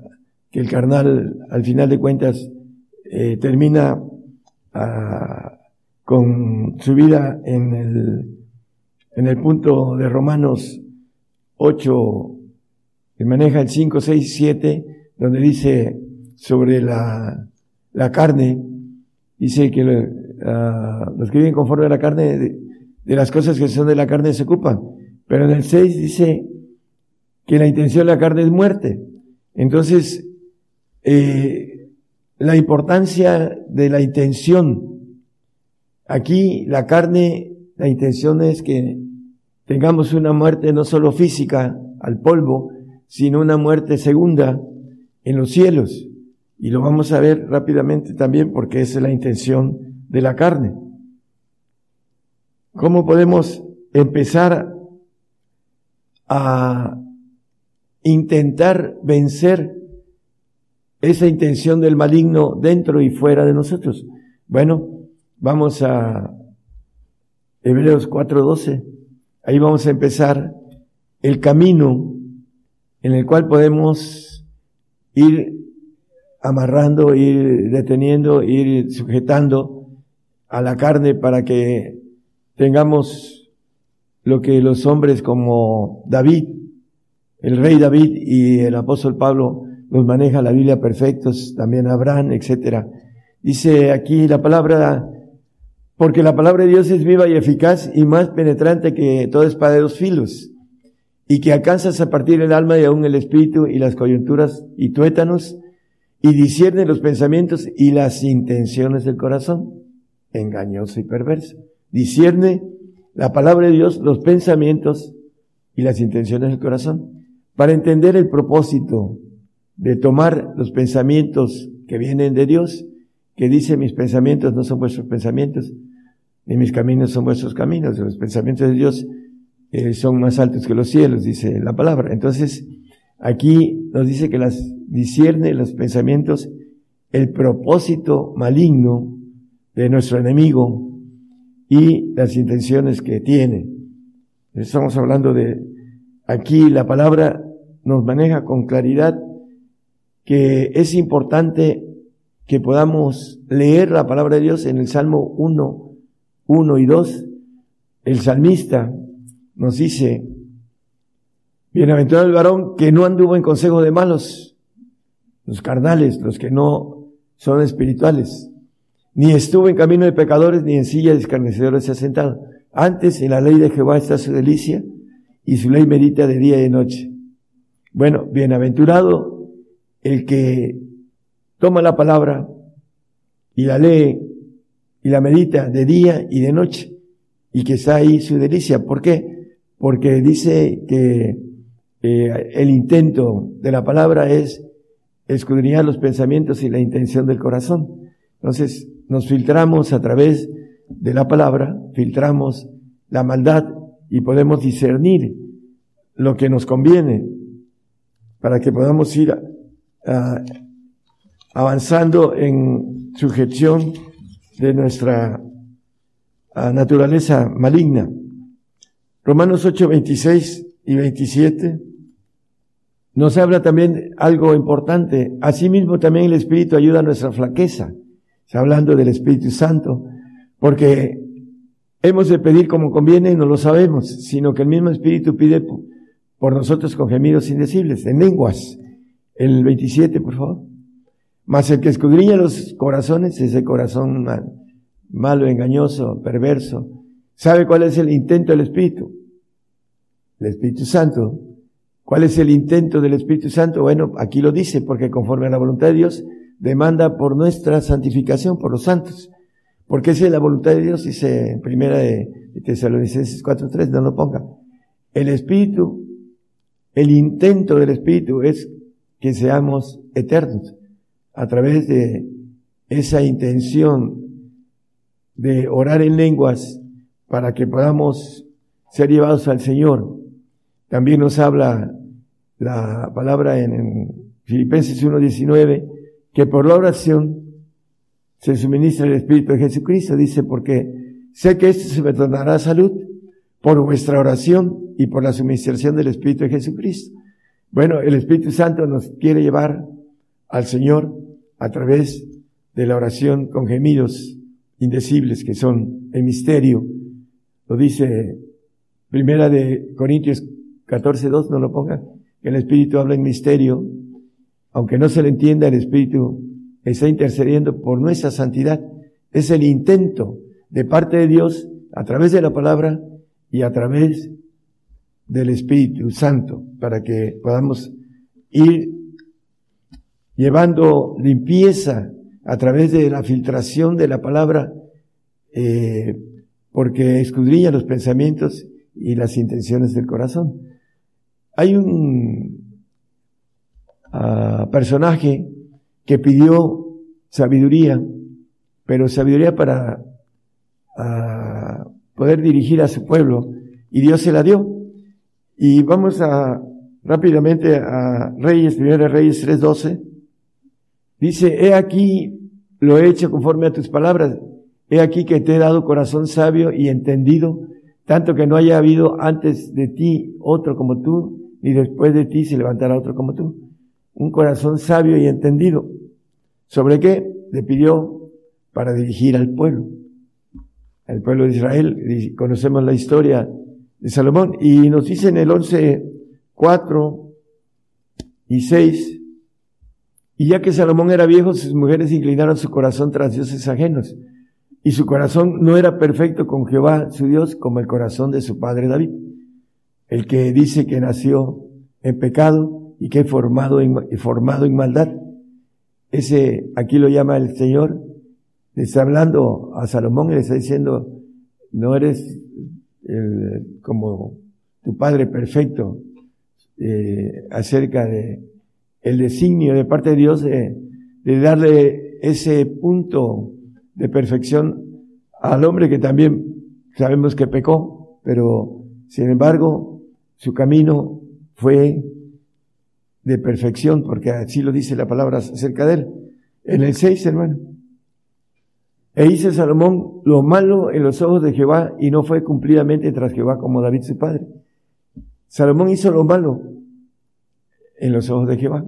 que el carnal, al final de cuentas, eh, termina ah, con su vida en el, en el punto de Romanos 8, que maneja el 5, 6, 7, donde dice sobre la, la carne, dice que ah, los que viven conforme a la carne, de, de las cosas que son de la carne se ocupan. Pero en el 6 dice que la intención de la carne es muerte. Entonces, eh, la importancia de la intención. Aquí la carne, la intención es que tengamos una muerte no solo física al polvo, sino una muerte segunda en los cielos. Y lo vamos a ver rápidamente también porque esa es la intención de la carne. ¿Cómo podemos empezar a intentar vencer esa intención del maligno dentro y fuera de nosotros? Bueno, vamos a Hebreos 4:12. Ahí vamos a empezar el camino en el cual podemos ir amarrando, ir deteniendo, ir sujetando a la carne para que tengamos lo que los hombres como David, el rey David y el apóstol Pablo nos maneja la Biblia perfectos, también Abraham, etcétera. Dice aquí la palabra, porque la palabra de Dios es viva y eficaz y más penetrante que toda espada de dos filos, y que alcanzas a partir el alma y aún el espíritu y las coyunturas y tuétanos, y discierne los pensamientos y las intenciones del corazón, engañoso y perverso. Discierne la palabra de Dios, los pensamientos y las intenciones del corazón, para entender el propósito de tomar los pensamientos que vienen de Dios, que dice mis pensamientos no son vuestros pensamientos, ni mis caminos son vuestros caminos, los pensamientos de Dios eh, son más altos que los cielos, dice la palabra. Entonces, aquí nos dice que las discierne los pensamientos, el propósito maligno de nuestro enemigo y las intenciones que tiene. Estamos hablando de, aquí la palabra nos maneja con claridad que es importante que podamos leer la palabra de Dios en el Salmo 1, 1 y 2. El salmista nos dice, Bienaventurado el varón que no anduvo en consejo de malos, los carnales, los que no son espirituales, ni estuvo en camino de pecadores, ni en silla de escarnecedores se ha sentado. Antes en la ley de Jehová está su delicia, y su ley medita de día y de noche. Bueno, bienaventurado el que toma la palabra y la lee y la medita de día y de noche, y que está ahí su delicia. ¿Por qué? Porque dice que eh, el intento de la palabra es escudriñar los pensamientos y la intención del corazón. Entonces, nos filtramos a través de la palabra, filtramos la maldad y podemos discernir lo que nos conviene para que podamos ir a- a- avanzando en sujeción de nuestra ah, naturaleza maligna. Romanos 8, 26 y 27 nos habla también algo importante. Asimismo también el Espíritu ayuda a nuestra flaqueza. Está hablando del Espíritu Santo, porque hemos de pedir como conviene y no lo sabemos, sino que el mismo Espíritu pide por nosotros con gemidos indecibles, en lenguas. El 27, por favor. Mas el que escudriña los corazones, ese corazón malo, engañoso, perverso, sabe cuál es el intento del Espíritu. El Espíritu Santo. ¿Cuál es el intento del Espíritu Santo? Bueno, aquí lo dice, porque conforme a la voluntad de Dios, demanda por nuestra santificación, por los santos. Porque esa es la voluntad de Dios, dice en primera de Tesalonicenses 4.3, no lo ponga. El Espíritu, el intento del Espíritu es que seamos eternos a través de esa intención de orar en lenguas para que podamos ser llevados al Señor. También nos habla la palabra en, Filipenses 1.19 que por la oración se suministra el Espíritu de Jesucristo. Dice, porque sé que esto se me tornará salud por vuestra oración y por la suministración del Espíritu de Jesucristo. Bueno, el Espíritu Santo nos quiere llevar al Señor a través de la oración con gemidos indecibles que son el misterio. Lo dice Primera de Corintios 14.2, no lo ponga, que el Espíritu habla en misterio. Aunque no se le entienda, el Espíritu está intercediendo por nuestra santidad. Es el intento de parte de Dios a través de la palabra y a través del Espíritu Santo para que podamos ir llevando limpieza a través de la filtración de la palabra, eh, porque escudriña los pensamientos y las intenciones del corazón. Hay un uh, personaje que pidió sabiduría, pero sabiduría para poder dirigir a su pueblo, y Dios se la dio. Y vamos a rápidamente a Reyes, Reyes 3.12. Dice, he aquí, lo he hecho conforme a tus palabras. He aquí que te he dado corazón sabio y entendido, tanto que no haya habido antes de ti otro como tú, ni después de ti se levantará otro como tú. Un corazón sabio y entendido. ¿Sobre qué? Le pidió para dirigir al pueblo. Al pueblo de Israel. Conocemos la historia de Salomón. Y nos dice en el 11, 4 y 6, y ya que Salomón era viejo, sus mujeres inclinaron su corazón tras dioses ajenos. Y su corazón no era perfecto con Jehová, su Dios, como el corazón de su padre David, el que dice que nació en pecado y que formado en, formado en maldad. Ese, aquí lo llama el Señor, le está hablando a Salomón y le está diciendo, no eres como tu Padre perfecto eh, acerca de el designio de parte de Dios de darle ese punto de perfección al hombre que también sabemos que pecó, pero sin embargo su camino fue de perfección, porque así lo dice la palabra acerca de él. En el 6, hermano. E hizo Salomón lo malo en los ojos de Jehová y no fue cumplidamente tras Jehová como David su padre. Salomón hizo lo malo en los ojos de Jehová,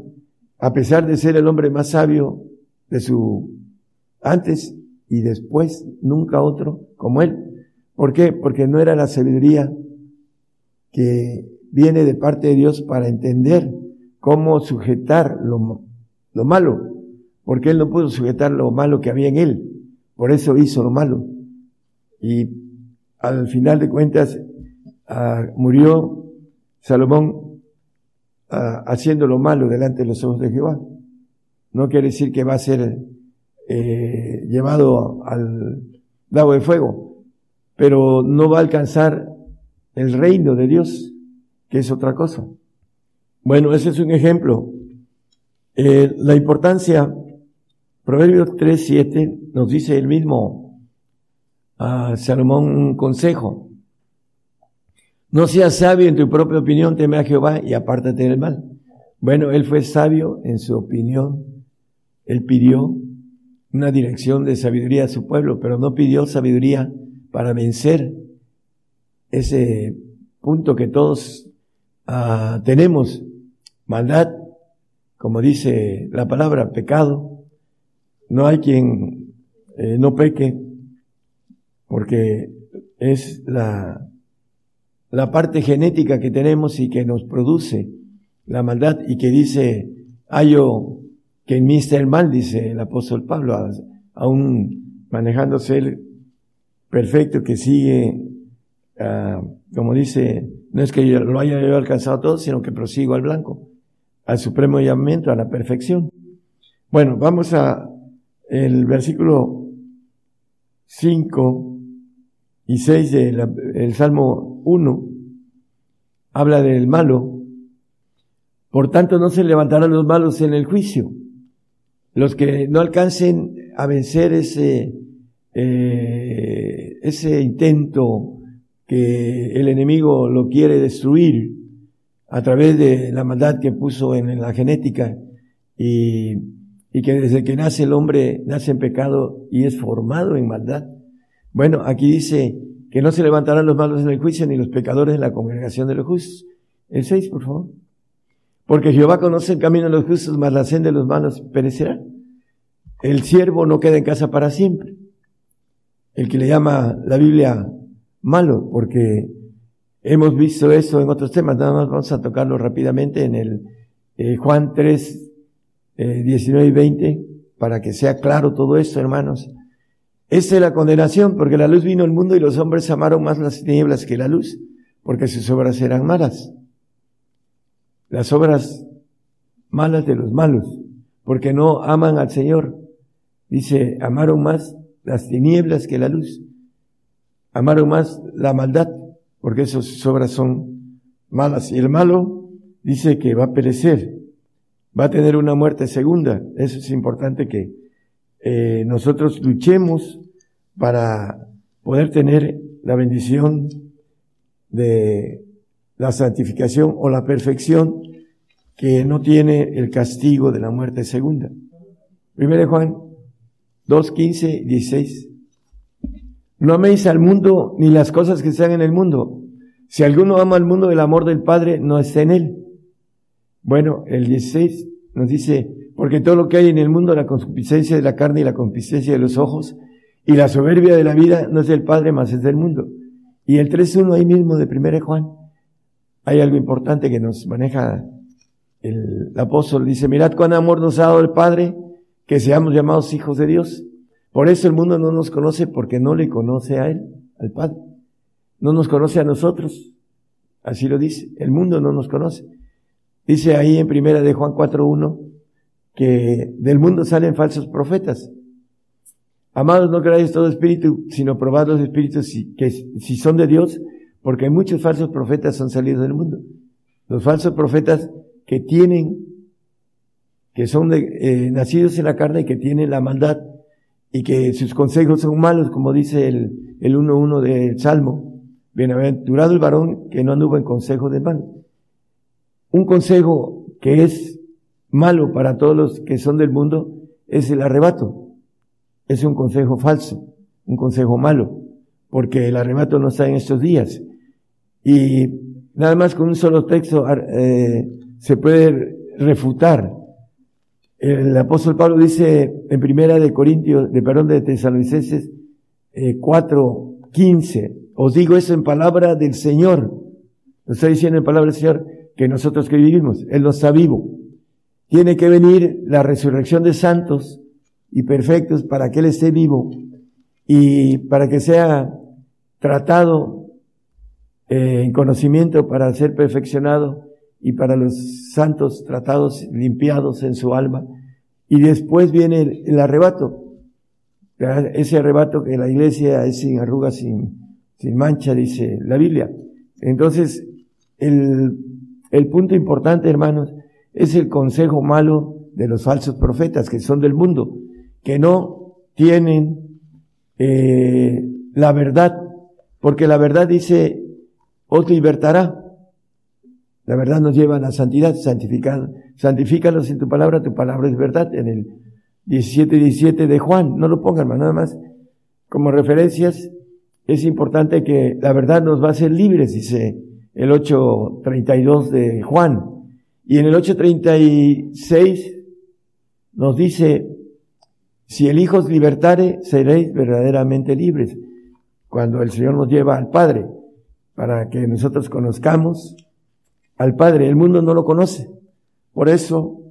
a pesar de ser el hombre más sabio de su antes y después, nunca otro como él. ¿Por qué? Porque no era la sabiduría que viene de parte de Dios para entender cómo sujetar lo, lo malo, porque él no pudo sujetar lo malo que había en él. Por eso hizo lo malo. Y al final de cuentas ah, murió Salomón ah, haciendo lo malo delante de los ojos de Jehová. No quiere decir que va a ser eh, llevado al lago de fuego, pero no va a alcanzar el reino de Dios, que es otra cosa. Bueno, ese es un ejemplo. Eh, la importancia Proverbios 3.7 nos dice el mismo a Salomón un consejo. No seas sabio en tu propia opinión, teme a Jehová y apártate del mal. Bueno, él fue sabio en su opinión. Él pidió una dirección de sabiduría a su pueblo, pero no pidió sabiduría para vencer ese punto que todos ah, tenemos, maldad, como dice la palabra, pecado. No hay quien eh, no peque, porque es la, parte genética que tenemos y que nos produce la maldad y que dice, hallo que en mí está el mal, dice el apóstol Pablo, aún manejándose él perfecto, que sigue, ah, como dice, no es que yo lo haya yo alcanzado todo, sino que prosigo al blanco, al supremo llamamiento, a la perfección. Bueno, vamos a el versículo 5 y 6 del Salmo 1, habla del malo. Por tanto, no se levantarán los malos en el juicio. Los que no alcancen a vencer ese eh, ese intento que el enemigo lo quiere destruir a través de la maldad que puso en, la genética y, y que desde que nace el hombre nace en pecado y es formado en maldad. Bueno, aquí dice que no se levantarán los malos en el juicio ni los pecadores en la congregación de los justos. El 6, por favor. Porque Jehová conoce el camino de los justos, mas la senda de los malos perecerá. El siervo no queda en casa para siempre el que le llama la Biblia malo, porque hemos visto eso en otros temas, nada más vamos a tocarlo rápidamente en el eh, Juan 3, 19 eh, y 20, para que sea claro todo esto, hermanos. Esa es la condenación, porque la luz vino al mundo y los hombres amaron más las tinieblas que la luz, porque sus obras eran malas. Las obras malas de los malos, porque no aman al Señor. Dice, amaron más las tinieblas que la luz. Amaron más la maldad, porque esas obras son malas. Y el malo dice que va a perecer, va a tener una muerte segunda. Eso es importante que eh, nosotros luchemos para poder tener la bendición de la santificación o la perfección que no tiene el castigo de la muerte segunda. Primero Juan 2, 15, 16. No améis al mundo ni las cosas que están en el mundo. Si alguno ama al mundo, el amor del Padre no está en él. Bueno, el 16 nos dice, porque todo lo que hay en el mundo, la concupiscencia de la carne y la concupiscencia de los ojos y la soberbia de la vida no es del Padre, más es del mundo. Y el 3.1 ahí mismo de 1 Juan, hay algo importante que nos maneja el, el apóstol. Dice, mirad cuán amor nos ha dado el Padre que seamos llamados hijos de Dios. Por eso el mundo no nos conoce porque no le conoce a Él, al Padre. No nos conoce a nosotros. Así lo dice. El mundo no nos conoce. Dice ahí en primera de Juan 4.1 que del mundo salen falsos profetas. Amados, no creáis todo espíritu, sino probad los espíritus si, que si son de Dios, porque muchos falsos profetas son salidos del mundo. Los falsos profetas que tienen que son de, eh, nacidos en la carne y que tienen la maldad y que sus consejos son malos, como dice el, el 1.1 del Salmo. Bienaventurado el varón que no anduvo en consejo de mal. Un consejo que es malo para todos los que son del mundo es el arrebato. Es un consejo falso, un consejo malo, porque el arrebato no está en estos días. Y nada más con un solo texto eh, se puede refutar el apóstol Pablo dice en primera de Corintios, de perdón, de Tesalonicenses eh, 4, 15, os digo eso en palabra del Señor. Nos está diciendo en palabra del Señor que nosotros que vivimos, Él no está vivo. Tiene que venir la resurrección de santos y perfectos para que Él esté vivo y para que sea tratado eh, en conocimiento para ser perfeccionado y para los santos tratados, limpiados en su alma. Y después viene el, arrebato. Ese arrebato que la iglesia es sin arrugas, sin, sin mancha, dice la Biblia. Entonces, el, punto importante, hermanos, es el consejo malo de los falsos profetas que son del mundo, que no tienen eh, la verdad, porque la verdad dice, os libertará. La verdad nos lleva a la santidad. Santifícalos en tu palabra, tu palabra es verdad. En el 17 y 17 de Juan. No lo pongan, hermano, nada más como referencias. Es importante que la verdad nos va a hacer libres, dice el 8.32 de Juan. Y en el 8.36 nos dice, si el Hijo os libertare, seréis verdaderamente libres. Cuando el Señor nos lleva al Padre, para que nosotros conozcamos al Padre. El mundo no lo conoce. Por eso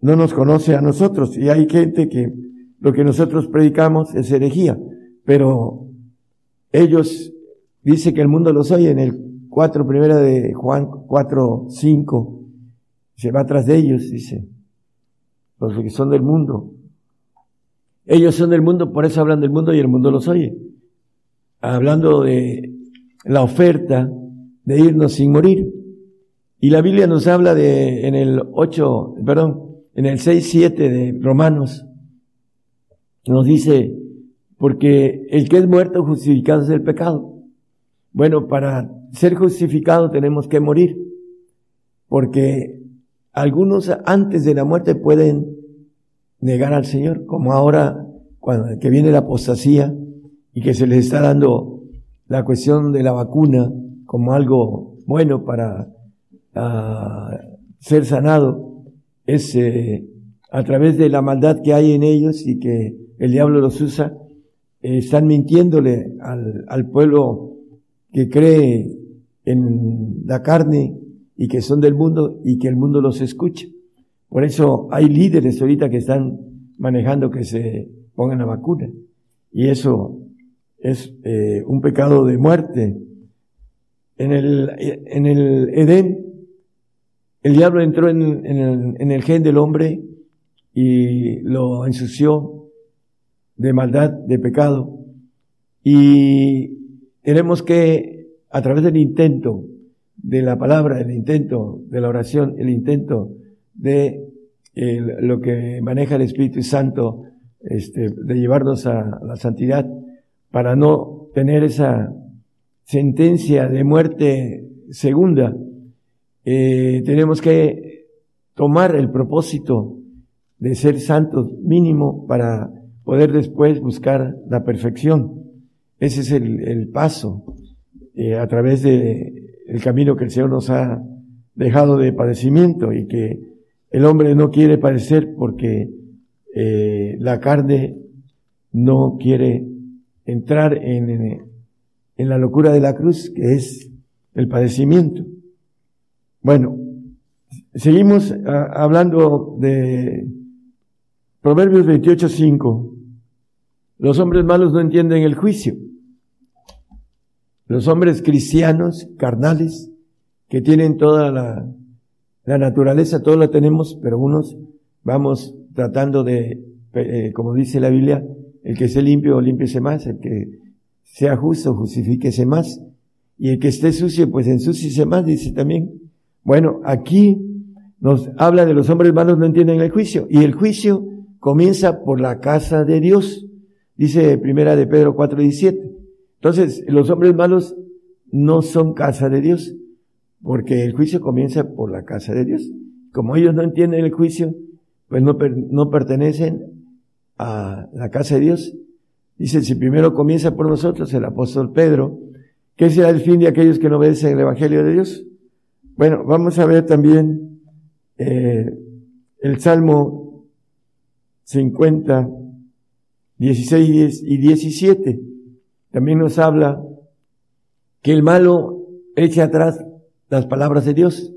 no nos conoce a nosotros. Y hay gente que lo que nosotros predicamos es herejía. Pero ellos dice que el mundo los oye en el 4 primera de Juan 4, 5. Se va atrás de ellos, dice. Los que son del mundo. Ellos son del mundo, por eso hablan del mundo y el mundo los oye. Hablando de la oferta de irnos sin morir. Y la Biblia nos habla de, en el 8, perdón, en el 6, 7 de Romanos, nos dice, porque el que es muerto justificado es el pecado. Bueno, para ser justificado tenemos que morir, porque algunos antes de la muerte pueden negar al Señor, como ahora cuando que viene la apostasía y que se les está dando la cuestión de la vacuna como algo bueno para ah, ser sanado es eh, a través de la maldad que hay en ellos y que el diablo los usa, eh, están mintiéndole al, al pueblo que cree en la carne y que son del mundo y que el mundo los escucha. Por eso hay líderes ahorita que están manejando que se pongan la vacuna. Y eso es eh, un pecado de muerte. En el, en el Edén, el diablo entró en, el, en el gen del hombre y lo ensució de maldad, de pecado. Y tenemos que, a través del intento de la palabra, el intento de la oración, el intento de lo que maneja el Espíritu Santo, este, de llevarnos a la santidad, para no tener esa sentencia de muerte segunda, eh, tenemos que tomar el propósito de ser santos mínimo para poder después buscar la perfección. Ese es el, paso eh, a través de el camino que el Señor nos ha dejado de padecimiento y que el hombre no quiere padecer porque eh, la carne no quiere entrar en, en la locura de la cruz, que es el padecimiento. Bueno, seguimos ah, hablando de Proverbios 28.5. Los hombres malos no entienden el juicio. Los hombres cristianos, carnales, que tienen toda la, la naturaleza, todo lo tenemos, pero unos vamos tratando de, eh, como dice la Biblia, el que esté limpio, límpiese más. El que sea justo, justifíquese más. Y el que esté sucio, pues ensúciese más, dice también. Bueno, aquí nos habla de los hombres malos no entienden el juicio. Y el juicio comienza por la casa de Dios. Dice primera de Pedro 4:17. Entonces, los hombres malos no son casa de Dios, porque el juicio comienza por la casa de Dios. Como ellos no entienden el juicio, pues no, no pertenecen a la casa de Dios. Dice, si primero comienza por nosotros el apóstol Pedro, ¿qué será el fin de aquellos que no obedecen el Evangelio de Dios? Bueno, vamos a ver también eh, el Salmo 50, 16 y 17. También nos habla que el malo eche atrás las palabras de Dios,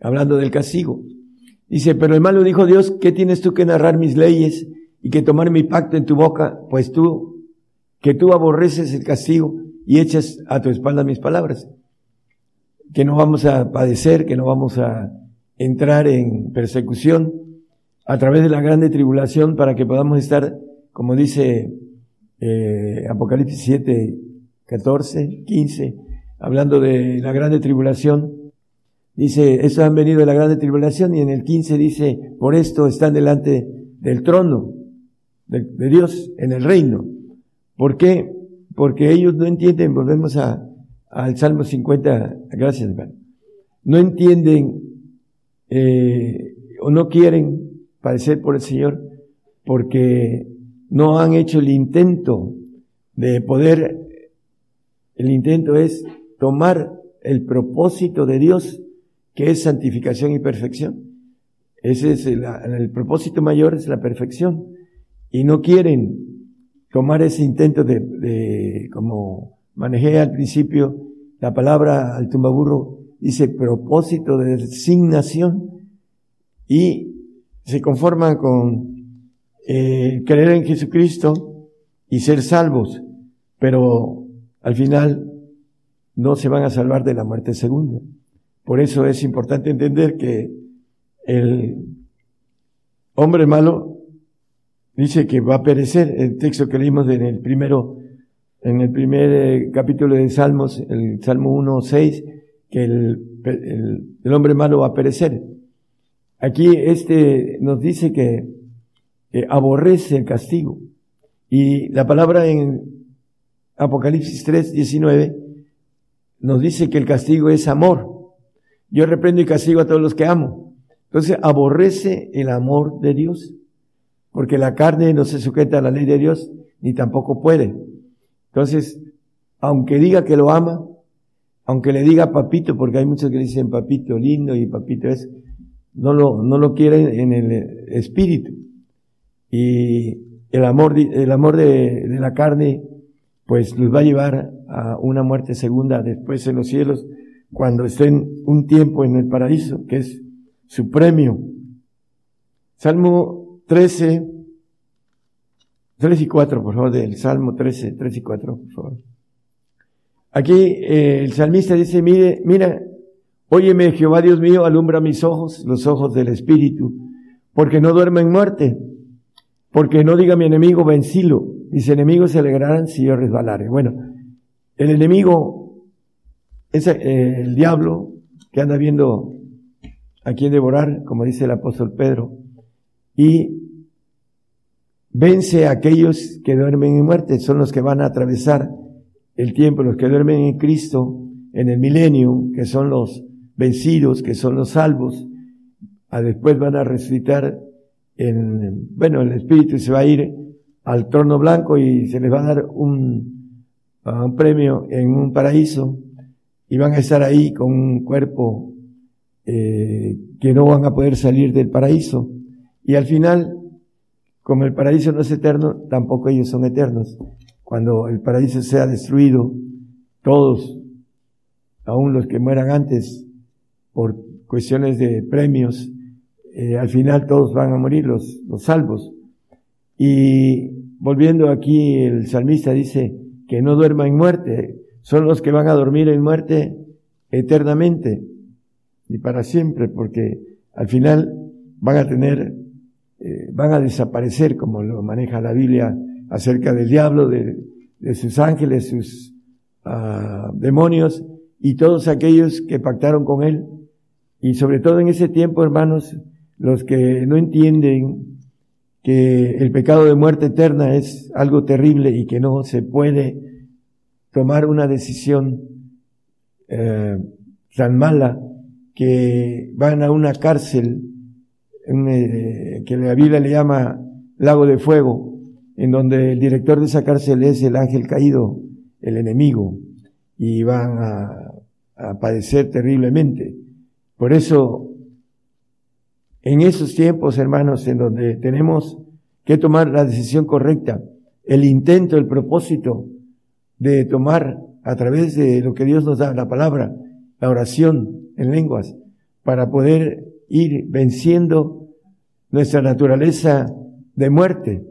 hablando del castigo. Dice, pero el malo dijo Dios, ¿qué tienes tú que narrar mis leyes y que tomar mi pacto en tu boca, pues tú, que tú aborreces el castigo y echas a tu espalda mis palabras. Que no vamos a padecer, que no vamos a entrar en persecución a través de la grande tribulación para que podamos estar, como dice eh, Apocalipsis 7, 14, 15, hablando de la grande tribulación. Dice, estos han venido de la grande tribulación y en el 15 dice, por esto están delante del trono de, Dios en el reino. ¿Por qué? Porque ellos no entienden, volvemos a, al Salmo 50, gracias hermano, no entienden eh, o no quieren padecer por el Señor porque no han hecho el intento de poder, el intento es tomar el propósito de Dios, que es santificación y perfección. Ese es el, el propósito mayor, es la perfección. Y no quieren tomar ese intento de, como manejé al principio, la palabra al tumbaburro dice propósito de designación y se conforman con eh, creer en Jesucristo y ser salvos, pero al final no se van a salvar de la muerte segunda. Por eso es importante entender que el hombre malo dice que va a perecer. El texto que leímos en el primero, en el primer eh, capítulo de Salmos, el Salmo 1, 6, que el, el hombre malo va a perecer. Aquí este nos dice que aborrece el castigo. Y la palabra en Apocalipsis 3, 19 nos dice que el castigo es amor. Yo reprendo y castigo a todos los que amo. Entonces aborrece el amor de Dios, porque la carne no se sujeta a la ley de Dios, ni tampoco puede. Entonces, aunque diga que lo ama, aunque le diga papito, porque hay muchos que dicen papito lindo y papito es, no lo, no lo quieren en el espíritu. Y el amor, el amor de, de la carne, pues los va a llevar a una muerte segunda después en los cielos, cuando estén un tiempo en el paraíso, que es su premio. Salmo 13, 3 y 4, por favor, del Salmo 13, 3 y 4, por favor. Aquí eh, el salmista dice, mire, mira, óyeme Jehová Dios mío, alumbra mis ojos, los ojos del Espíritu, porque no duermo en muerte porque no diga mi enemigo, vencilo. Mis enemigos se alegrarán si yo resbalare. Bueno, el enemigo es eh, el diablo que anda viendo a quién devorar, como dice el apóstol Pedro, y vence a aquellos que duermen en muerte, son los que van a atravesar el tiempo, los que duermen en Cristo en el milenio, que son los vencidos, que son los salvos, a después van a resucitar en, bueno, el espíritu se va a ir al trono blanco y se les va a dar un, un premio en un paraíso y van a estar ahí con un cuerpo eh, que no van a poder salir del paraíso. Y al final, como el paraíso no es eterno, tampoco ellos son eternos. Cuando el paraíso sea destruido, todos, aun los que mueran antes, por cuestiones de premios, eh, al final todos van a morir los, los salvos. Y volviendo aquí, el salmista dice que no duerma en muerte, son los que van a dormir en muerte eternamente y para siempre, porque al final van a tener, eh, van a desaparecer, como lo maneja la Biblia acerca del diablo, de, sus ángeles, sus uh, demonios y todos aquellos que pactaron con él. Y sobre todo en ese tiempo, hermanos, los que no entienden que el pecado de muerte eterna es algo terrible y que no se puede tomar una decisión eh, tan mala que van a una cárcel que la Biblia le llama lago de fuego, en donde el director de esa cárcel es el ángel caído, el enemigo, y van a, a padecer terriblemente. Por eso en esos tiempos, hermanos, en donde tenemos que tomar la decisión correcta, el intento, el propósito de tomar a través de lo que Dios nos da, la palabra, la oración en lenguas, para poder ir venciendo nuestra naturaleza de muerte,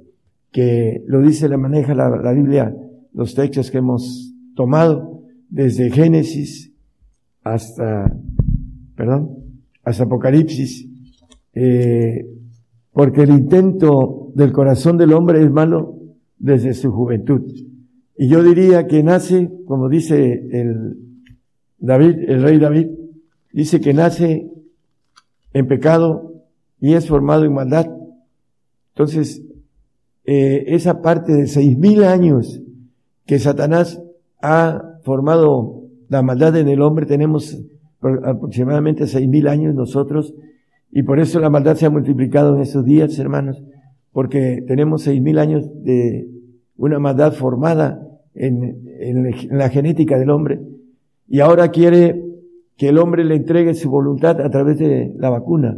que lo dice, la maneja la, Biblia, los textos que hemos tomado desde Génesis hasta, perdón, hasta Apocalipsis, eh, porque el intento del corazón del hombre es malo desde su juventud. Y yo diría que nace, como dice el David, el rey David, dice que nace en pecado y es formado en maldad. Entonces, eh, esa parte de seis mil años que Satanás ha formado la maldad en el hombre, tenemos aproximadamente seis mil años nosotros Y por eso la maldad se ha multiplicado en estos días, hermanos, porque tenemos seis mil años de una maldad formada en, en la genética del hombre. Y ahora quiere que el hombre le entregue su voluntad a través de la vacuna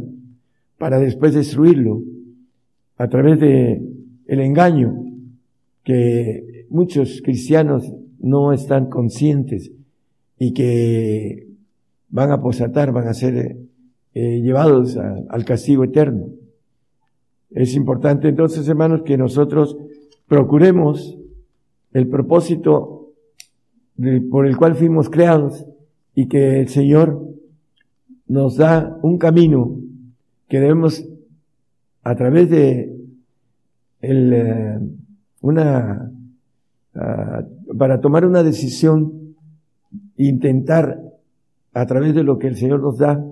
para después destruirlo a través de el engaño que muchos cristianos no están conscientes y que van a posatar, van a ser eh, llevados al castigo eterno. Es importante entonces, hermanos, que nosotros procuremos el propósito por el cual fuimos creados y que el Señor nos da un camino que debemos a través de el, eh, una, ah, para tomar una decisión, intentar a través de lo que el Señor nos da,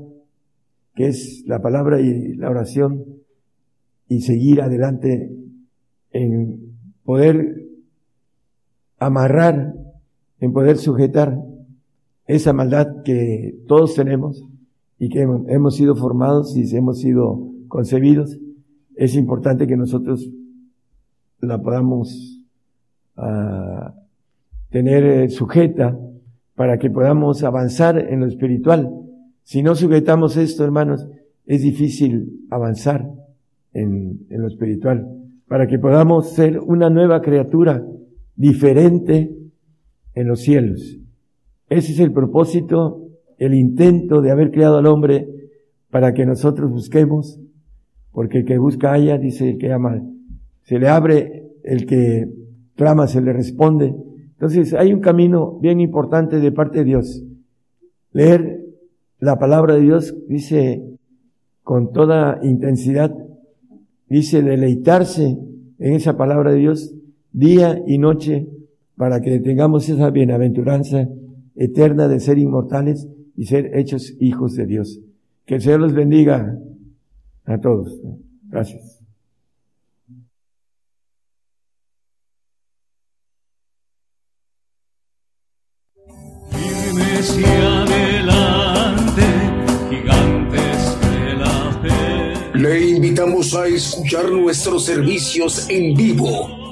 que es la palabra y la oración, y seguir adelante en poder amarrar, en poder sujetar esa maldad que todos tenemos y que hemos sido formados y hemos sido concebidos, es importante que nosotros la podamos uh, tener eh, sujeta para que podamos avanzar en lo espiritual. Si no sujetamos esto, hermanos, es difícil avanzar en, en lo espiritual. Para que podamos ser una nueva criatura diferente en los cielos. Ese es el propósito, el intento de haber creado al hombre para que nosotros busquemos, porque el que busca haya, dice el que ama, se le abre, el que clama se le responde. Entonces hay un camino bien importante de parte de Dios. Leer la palabra de Dios dice con toda intensidad, dice deleitarse en esa palabra de Dios día y noche para que tengamos esa bienaventuranza eterna de ser inmortales y ser hechos hijos de Dios. Que el Señor los bendiga a todos. Gracias. adelante, gigantes de la fe. Le invitamos a escuchar nuestros servicios en vivo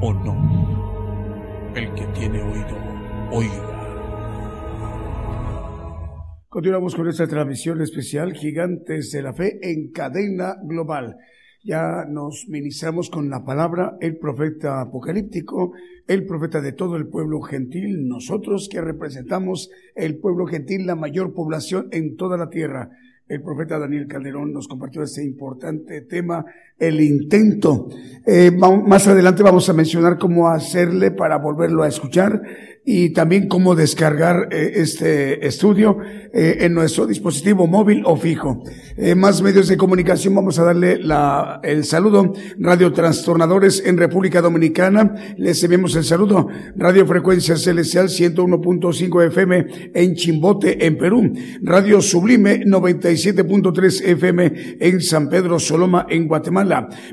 o no. El que tiene oído, oiga. Continuamos con esta transmisión especial Gigantes de la Fe en cadena global. Ya nos ministramos con la palabra el profeta apocalíptico, el profeta de todo el pueblo gentil, nosotros que representamos el pueblo gentil, la mayor población en toda la tierra el profeta Daniel Calderón nos compartió este importante tema, el intento. Eh, más adelante vamos a mencionar cómo hacerle para volverlo a escuchar y también cómo descargar eh, este estudio eh, en nuestro dispositivo móvil o fijo. Más medios de comunicación, vamos a darle el saludo. Radio Trastornadores en República Dominicana, les enviamos el saludo. Radio Frecuencia Celestial 101.5 FM en Chimbote, en Perú. Radio Sublime 97.3 FM en San Pedro Soloma, en Guatemala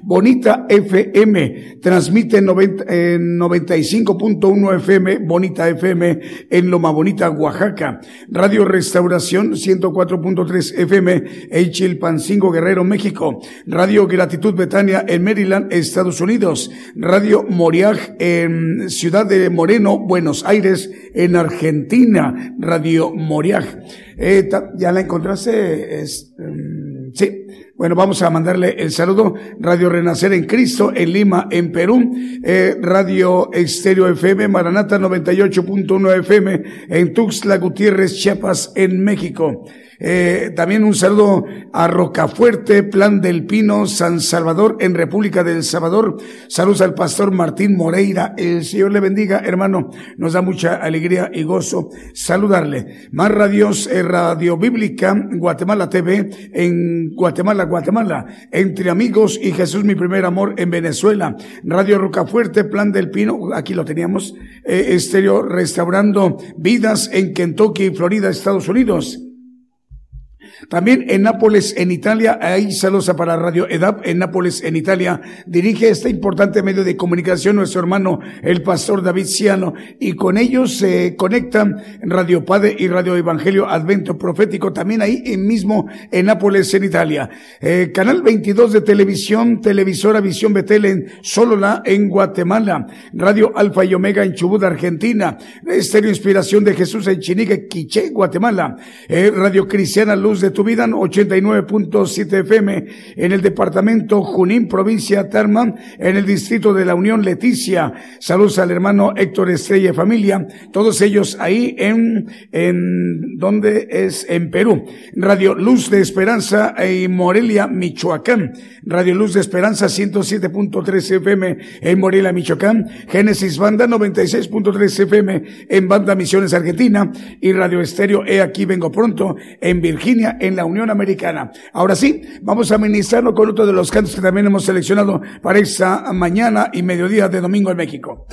Bonita FM transmite en 95.1 FM, Bonita FM en Loma Bonita, Oaxaca. Radio Restauración 104.3 FM en Chilpancingo, Guerrero, México. Radio Gratitud Betania en Maryland, Estados Unidos. Radio Moriag en Ciudad de Moreno, Buenos Aires, en Argentina. Radio Moriag. Eh, ¿Ya la encontraste? Sí. Bueno, vamos a mandarle el saludo. Radio Renacer en Cristo, en Lima, en Perú. Eh, Radio Estéreo FM, Maranata 98.1 FM, en Tuxtla Gutiérrez, Chiapas, en México. Eh, también un saludo a Rocafuerte, Plan del Pino, San Salvador, en República del Salvador. Saludos al pastor Martín Moreira. El Señor le bendiga, hermano. Nos da mucha alegría y gozo saludarle. Más radios, eh, Radio Bíblica, Guatemala TV, en Guatemala, Guatemala. Entre amigos y Jesús, mi primer amor, en Venezuela. Radio Rocafuerte, Plan del Pino, aquí lo teníamos. Eh, estéreo Restaurando Vidas en Kentucky, Florida, Estados Unidos. También en Nápoles, en Italia, ahí saludos para Radio EDAP, en Nápoles, en Italia, dirige este importante medio de comunicación nuestro hermano, el pastor David Ciano, y con ellos se conectan Radio Padre y Radio Evangelio Advento Profético, también ahí en mismo en Nápoles, en Italia. Eh, canal 22 de televisión, televisora Visión Betel en Solola, en Guatemala. Radio Alfa y Omega en Chubut, Argentina. Estéreo Inspiración de Jesús en Chinique, Quiché, Guatemala. Eh, Radio Cristiana Luz de tu vida, 89.7 FM en el departamento Junín, provincia Tarma, en el distrito de la Unión Leticia. Saludos al hermano Héctor Estrella Familia, todos ellos ahí en, en, donde es? En Perú. Radio Luz de Esperanza en Morelia, Michoacán. Radio Luz de Esperanza 107.3 FM en Morelia, Michoacán. Génesis Banda 96.3 FM en Banda Misiones Argentina. Y Radio Estéreo He Aquí Vengo Pronto en Virginia, en la Unión Americana. Ahora sí, vamos a ministrarlo con otro de los cantos que también hemos seleccionado para esta mañana y mediodía de domingo en México.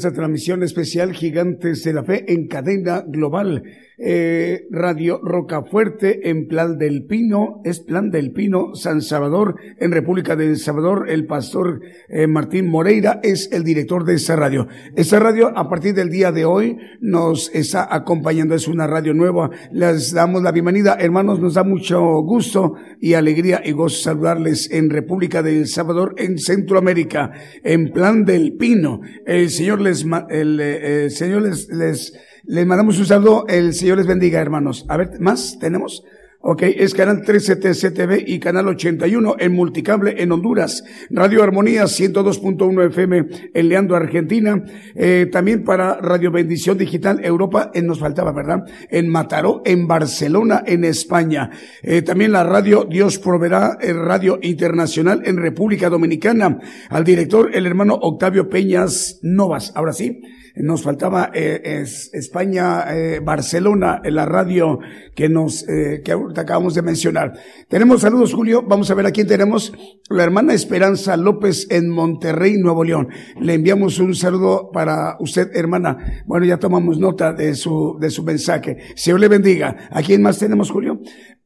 Esta transmisión especial Gigantes de la Fe en cadena global. Eh, Radio Rocafuerte en Plan del Pino, es Plan del Pino, San Salvador, en República de El Salvador. El pastor eh, Martín Moreira es el director de esa radio. Esta radio, a partir del día de hoy, nos está acompañando. Es una radio nueva. Les damos la bienvenida. Hermanos, nos da mucho gusto y alegría y gozo saludarles en República de El Salvador, en Centroamérica, en Plan del Pino. El Señor les, el, eh, el Señor les, les, les mandamos un saludo. El Señor les bendiga, hermanos. A ver, ¿más tenemos? Ok, es Canal 13 TCTV y Canal 81 en Multicable en Honduras. Radio Armonía 102.1 FM en Leandro, Argentina. Eh, también para Radio Bendición Digital Europa, eh, nos faltaba, ¿verdad? En Mataró, en Barcelona, en España. Eh, también la radio Dios Proveerá, eh, Radio Internacional en República Dominicana. Al director, el hermano Octavio Peñas Novas. Ahora sí. Nos faltaba eh, es España, eh, Barcelona, en la radio que nos eh, que acabamos de mencionar. Tenemos saludos, Julio. Vamos a ver a quién tenemos. La hermana Esperanza López en Monterrey, Nuevo León. Le enviamos un saludo para usted, hermana. Bueno, ya tomamos nota de su de su mensaje. Señor le bendiga. ¿A quién más tenemos, Julio?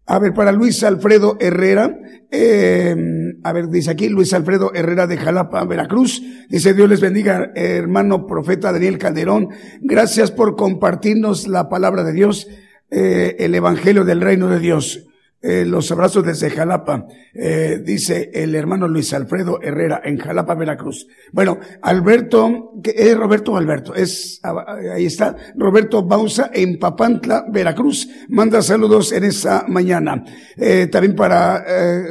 A ver, para Luis Alfredo Herrera, eh, a ver, dice aquí Luis Alfredo Herrera de Jalapa, Veracruz. Dice, Dios les bendiga, hermano profeta Daniel Calderón. Gracias por compartirnos la palabra de Dios, eh, el evangelio del reino de Dios. Eh, los abrazos desde Jalapa, eh, dice el hermano Luis Alfredo Herrera en Jalapa, Veracruz. Bueno, Alberto, es Roberto Alberto, es, ah, ahí está, Roberto Bausa en Papantla, Veracruz, manda saludos en esta mañana. Eh, también para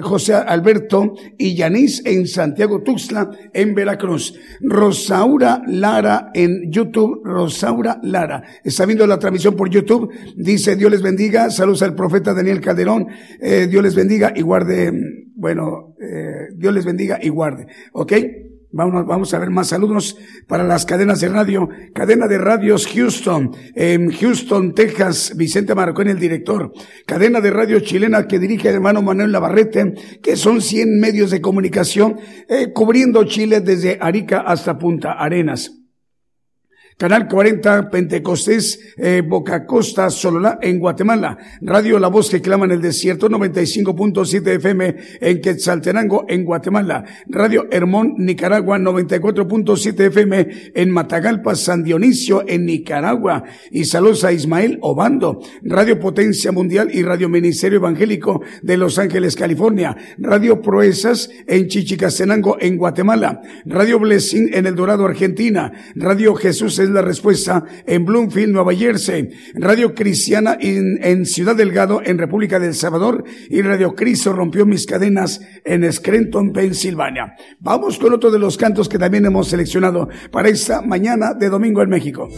José Alberto y Yanis en Santiago Tuxtla, en Veracruz. Rosaura Lara en YouTube, Rosaura Lara, está viendo la transmisión por YouTube, dice Dios les bendiga, saludos al profeta Daniel Calderón, eh, Dios les bendiga y guarde, bueno, eh, Dios les bendiga y guarde, ¿ok? Vamos, vamos a ver más saludos para las cadenas de radio. Cadena de radios Houston, en Houston, Texas, Vicente Marcón, el director. Cadena de radio chilena que dirige hermano Manuel Lavarrete, que son 100 medios de comunicación, eh, cubriendo Chile desde Arica hasta Punta Arenas. Canal 40 Pentecostés, eh, Boca Costa, Sololá, en Guatemala. Radio La Voz que clama en el desierto, 95.7 FM en Quetzaltenango, en Guatemala. Radio Hermón, Nicaragua, 94.7 FM en Matagalpa, San Dionisio, en Nicaragua. Y saludos a Ismael Obando. Radio Potencia Mundial y Radio Ministerio Evangélico de Los Ángeles, California. Radio Proezas en Chichicastenango, en Guatemala. Radio Blessing en El Dorado, Argentina. Radio Jesús es la respuesta en Bloomfield, Nueva Jersey. Radio Cristiana en, en Ciudad Delgado, en República del Salvador. Y Radio Cristo rompió mis cadenas en Scranton, Pensilvania. Vamos con otro de los cantos que también hemos seleccionado para esta mañana de domingo en México.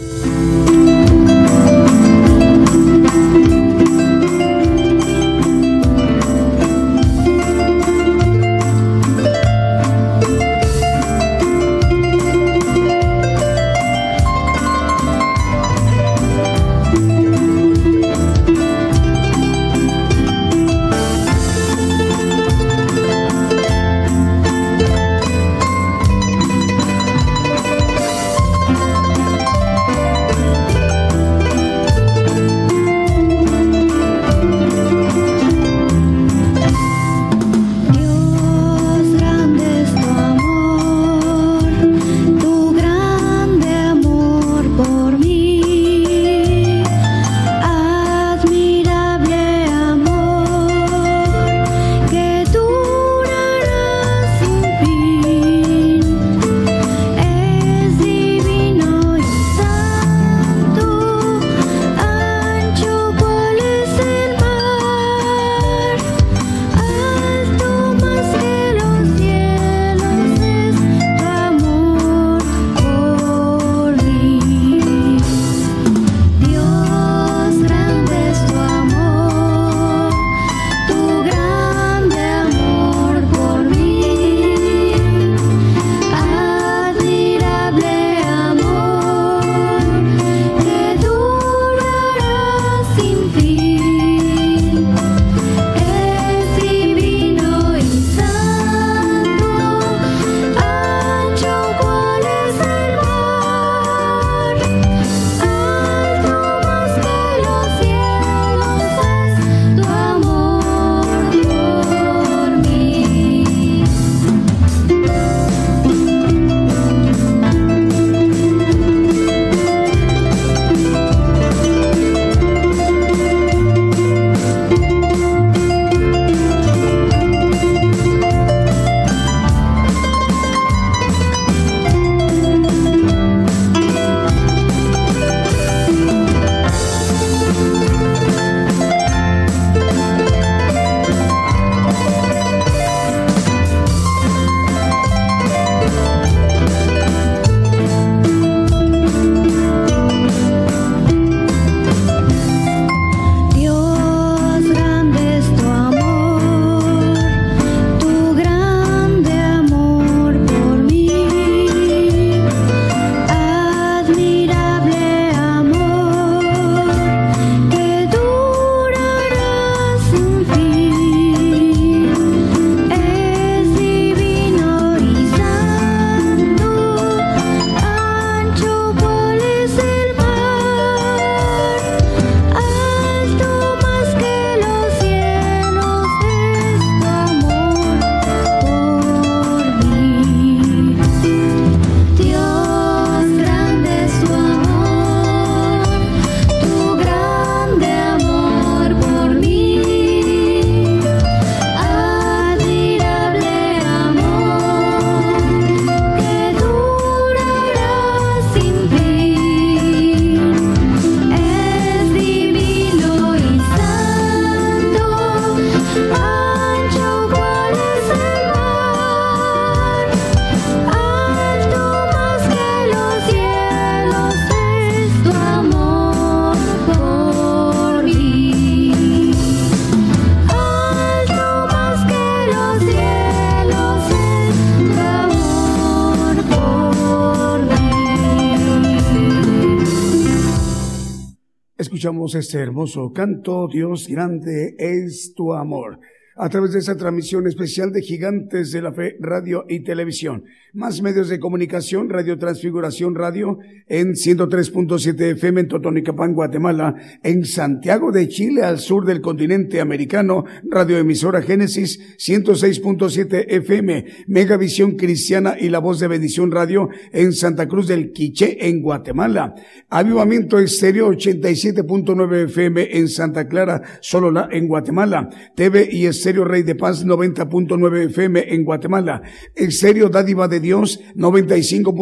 Escuchamos este hermoso canto, Dios grande es tu amor. A través de esta transmisión especial de Gigantes de la Fe, Radio y Televisión. Más medios de comunicación, Radio Transfiguración Radio en 103.7 FM en Totonicapán, Guatemala, en Santiago de Chile, al sur del continente americano, Radio Emisora Génesis 106.7 FM, Megavisión Cristiana y La Voz de Bendición Radio en Santa Cruz del Quiché, en Guatemala. Avivamiento Estéreo 87.9 FM en Santa Clara, Solola, en Guatemala. TV y Estéreo Rey de Paz 90.9 FM en Guatemala. Estéreo Dádiva de Dios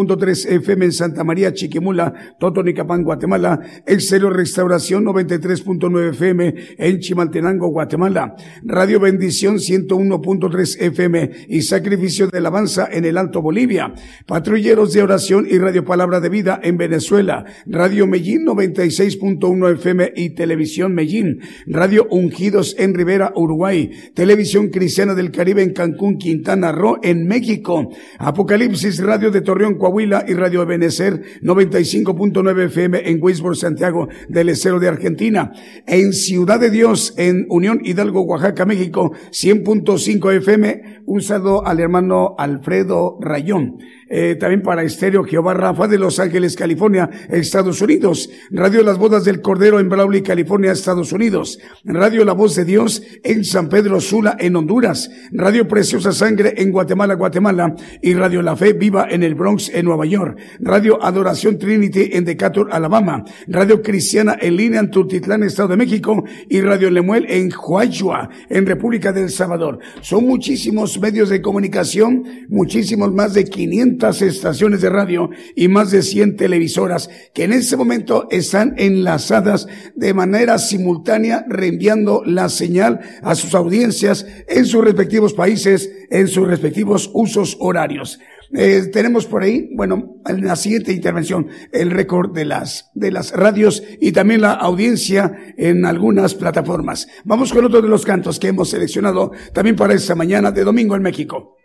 95.3 FM en Santa María Chiquimula, Totonicapán, Guatemala. Estéreo Restauración 93.9 FM en Chimaltenango, Guatemala. Radio Bendición 101.3 FM y Sacrificio de Alabanza en el Alto Bolivia. Patrulleros de Oración y Radio Palabra de Vida en Venezuela. Radio Medellín 96.1 FM y Televisión Medellín. Radio Ungidos en Rivera, Uruguay. Televisión Cristiana del Caribe en Cancún, Quintana Roo, en México. Apocalipsis Radio de Torreón, Coahuila y Radio Ebenecer 95.9 FM en Weisborg, Santiago del Estero de Argentina. En Ciudad de Dios, en Unión Hidalgo, Oaxaca, México, 100.5 FM. Un saludo al hermano Alfredo Rayón. Eh, también para Estéreo Jehová Rafa de Los Ángeles, California, Estados Unidos. Radio Las Bodas del Cordero en Brawley, California, Estados Unidos. Radio La Voz de Dios en San Pedro Sula, en Honduras. Radio Preciosa Sangre en Guatemala, Guatemala. Y Radio La Fe Viva en el Bronx, en Nueva York. Radio Adoración Trinity en Decatur, Alabama. Radio Cristiana en línea en Tultitlán, Estado de México. Y Radio Lemuel en Huaychua, en República del Salvador. Son muchísimos medios de comunicación, muchísimos más de 500 estaciones de radio y más de 100 televisoras que en este momento están enlazadas de manera simultánea reenviando la señal a sus audiencias en sus respectivos países, en sus respectivos usos horarios. Eh, tenemos por ahí, bueno, en la siguiente intervención, el récord de las, de las radios y también la audiencia en algunas plataformas. Vamos con otro de los cantos que hemos seleccionado también para esta mañana de domingo en México.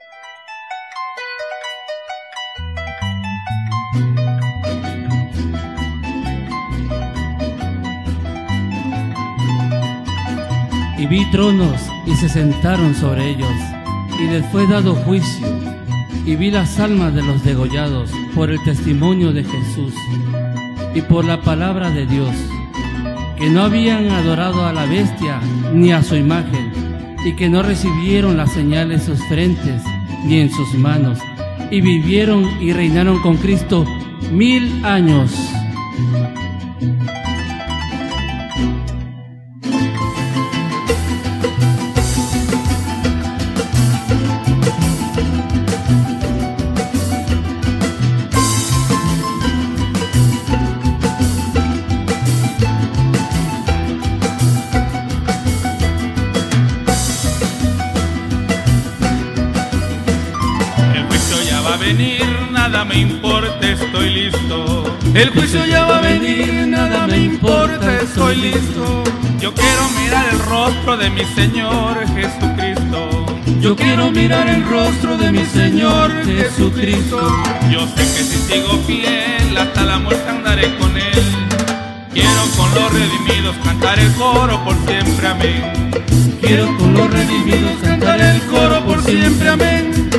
Vi tronos y se sentaron sobre ellos, y les fue dado juicio. Y vi las almas de los degollados por el testimonio de Jesús y por la palabra de Dios, que no habían adorado a la bestia ni a su imagen, y que no recibieron la señal en sus frentes ni en sus manos, y vivieron y reinaron con Cristo mil años. El juicio ya va a venir, nada me importa, estoy listo. Yo quiero mirar el rostro de mi Señor Jesucristo. Yo quiero mirar el rostro de mi Señor Jesucristo. Yo sé que si sigo fiel, hasta la muerte andaré con Él. Quiero con los redimidos cantar el coro por siempre, amén. Quiero con los redimidos cantar el coro por siempre, amén.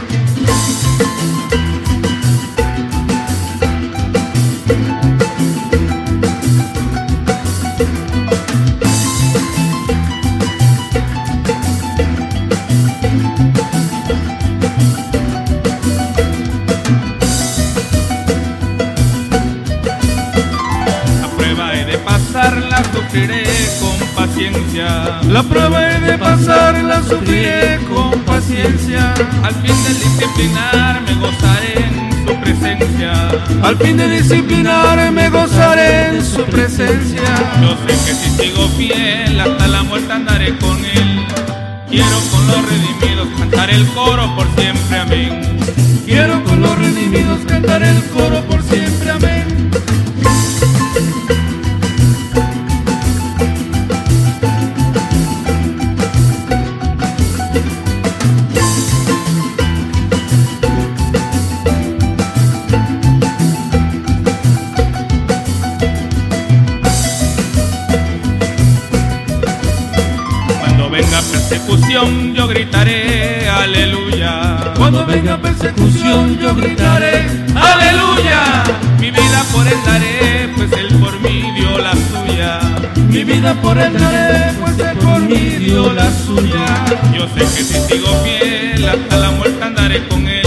La prueba he de pasarla, sufriré con paciencia. Al fin de disciplinar me gozaré en su presencia. Al fin de disciplinar me gozaré en su presencia. Yo sé que si sigo fiel hasta la muerte andaré con él. Quiero con los redimidos cantar el coro por siempre, amén. Quiero con los redimidos cantar el coro por sé que si sigo fiel hasta la muerte andaré con él.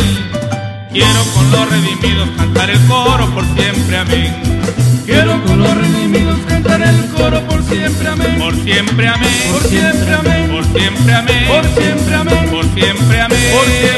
Quiero con los redimidos cantar el coro por siempre, amén. Quiero con los redimidos cantar el coro por siempre, amén. Por siempre, amén. Por siempre, amén. Por siempre, amén. Por siempre, amén. Por siempre, amén. Por siempre, amén.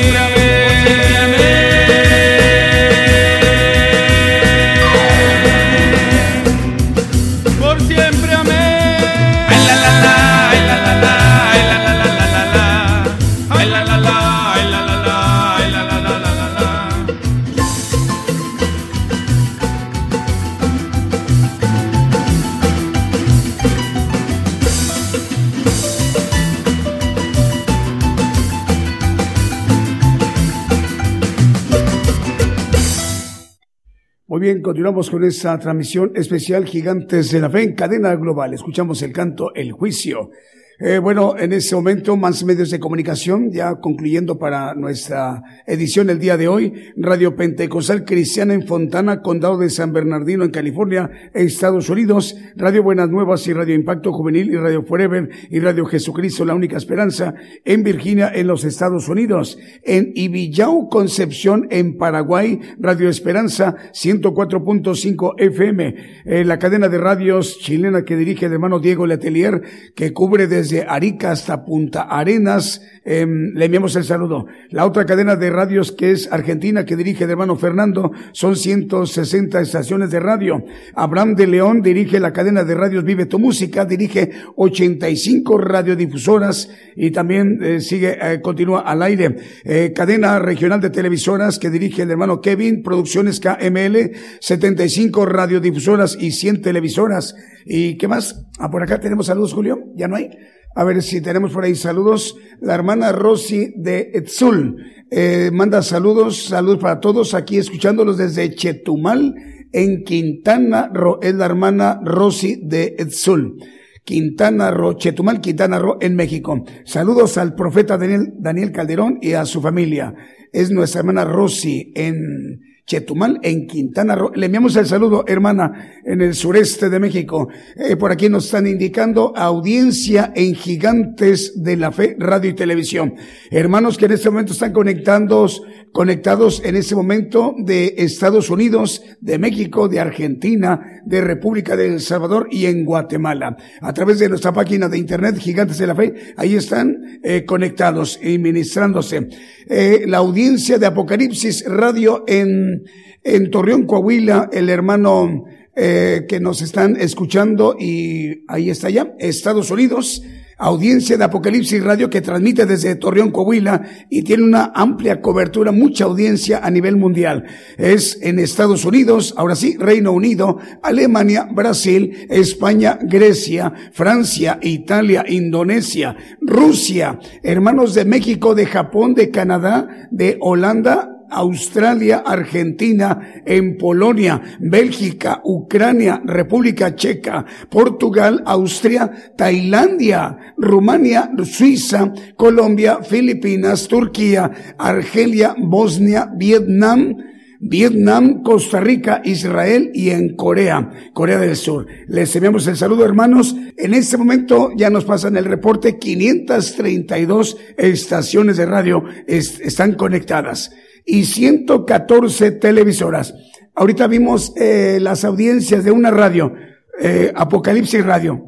Continuamos con esta transmisión especial Gigantes de la Fe en cadena global. Escuchamos el canto El Juicio. Eh, bueno, en este momento, más medios de comunicación, ya concluyendo para nuestra edición el día de hoy, Radio Pentecostal Cristiana en Fontana, Condado de San Bernardino, en California, Estados Unidos, Radio Buenas Nuevas y Radio Impacto Juvenil y Radio Forever y Radio Jesucristo, la única esperanza, en Virginia, en los Estados Unidos, en Ibillau, Concepción, en Paraguay, Radio Esperanza, 104.5 FM, eh, la cadena de radios chilena que dirige el hermano Diego Letelier, que cubre desde Arica hasta Punta Arenas, eh, le enviamos el saludo. La otra cadena de radios que es Argentina, que dirige el hermano Fernando, son 160 estaciones de radio. Abraham de León dirige la cadena de radios Vive tu Música, dirige 85 radiodifusoras y también eh, sigue, eh, continúa al aire. Eh, cadena regional de televisoras que dirige el hermano Kevin, Producciones KML, 75 radiodifusoras y 100 televisoras. ¿Y qué más? Ah, por acá tenemos saludos, Julio. ¿Ya no hay? A ver si tenemos por ahí saludos. La hermana Rosy de Etzul eh, manda saludos, saludos para todos aquí escuchándolos desde Chetumal en Quintana Roo. Es la hermana Rosy de Etzul. Quintana Roo, Chetumal, Quintana Roo, en México. Saludos al profeta Daniel, Daniel Calderón y a su familia. Es nuestra hermana Rosy en Chetumal, en Quintana Roo. Le enviamos el saludo, hermana, en el sureste de México. Eh, por aquí nos están indicando audiencia en Gigantes de la Fe, Radio y Televisión. Hermanos que en este momento están conectados, conectados en este momento de Estados Unidos, de México, de Argentina, de República de El Salvador y en Guatemala. A través de nuestra página de internet, Gigantes de la Fe, ahí están eh, conectados y ministrándose. Eh, la audiencia de Apocalipsis Radio en, en Torreón, Coahuila, el hermano eh, que nos están escuchando y ahí está ya, Estados Unidos, audiencia de Apocalipsis Radio que transmite desde Torreón, Coahuila y tiene una amplia cobertura, mucha audiencia a nivel mundial. Es en Estados Unidos, ahora sí, Reino Unido, Alemania, Brasil, España, Grecia, Francia, Italia, Indonesia, Rusia, hermanos de México, de Japón, de Canadá, de Holanda, Australia, Argentina, en Polonia, Bélgica, Ucrania, República Checa, Portugal, Austria, Tailandia, Rumania, Suiza, Colombia, Filipinas, Turquía, Argelia, Bosnia, Vietnam, Vietnam, Costa Rica, Israel y en Corea, Corea del Sur. Les enviamos el saludo, hermanos. En este momento ya nos pasan el reporte, 532 estaciones de radio est están conectadas y 114 televisoras. Ahorita vimos eh, las audiencias de una radio, eh, Apocalipsis Radio.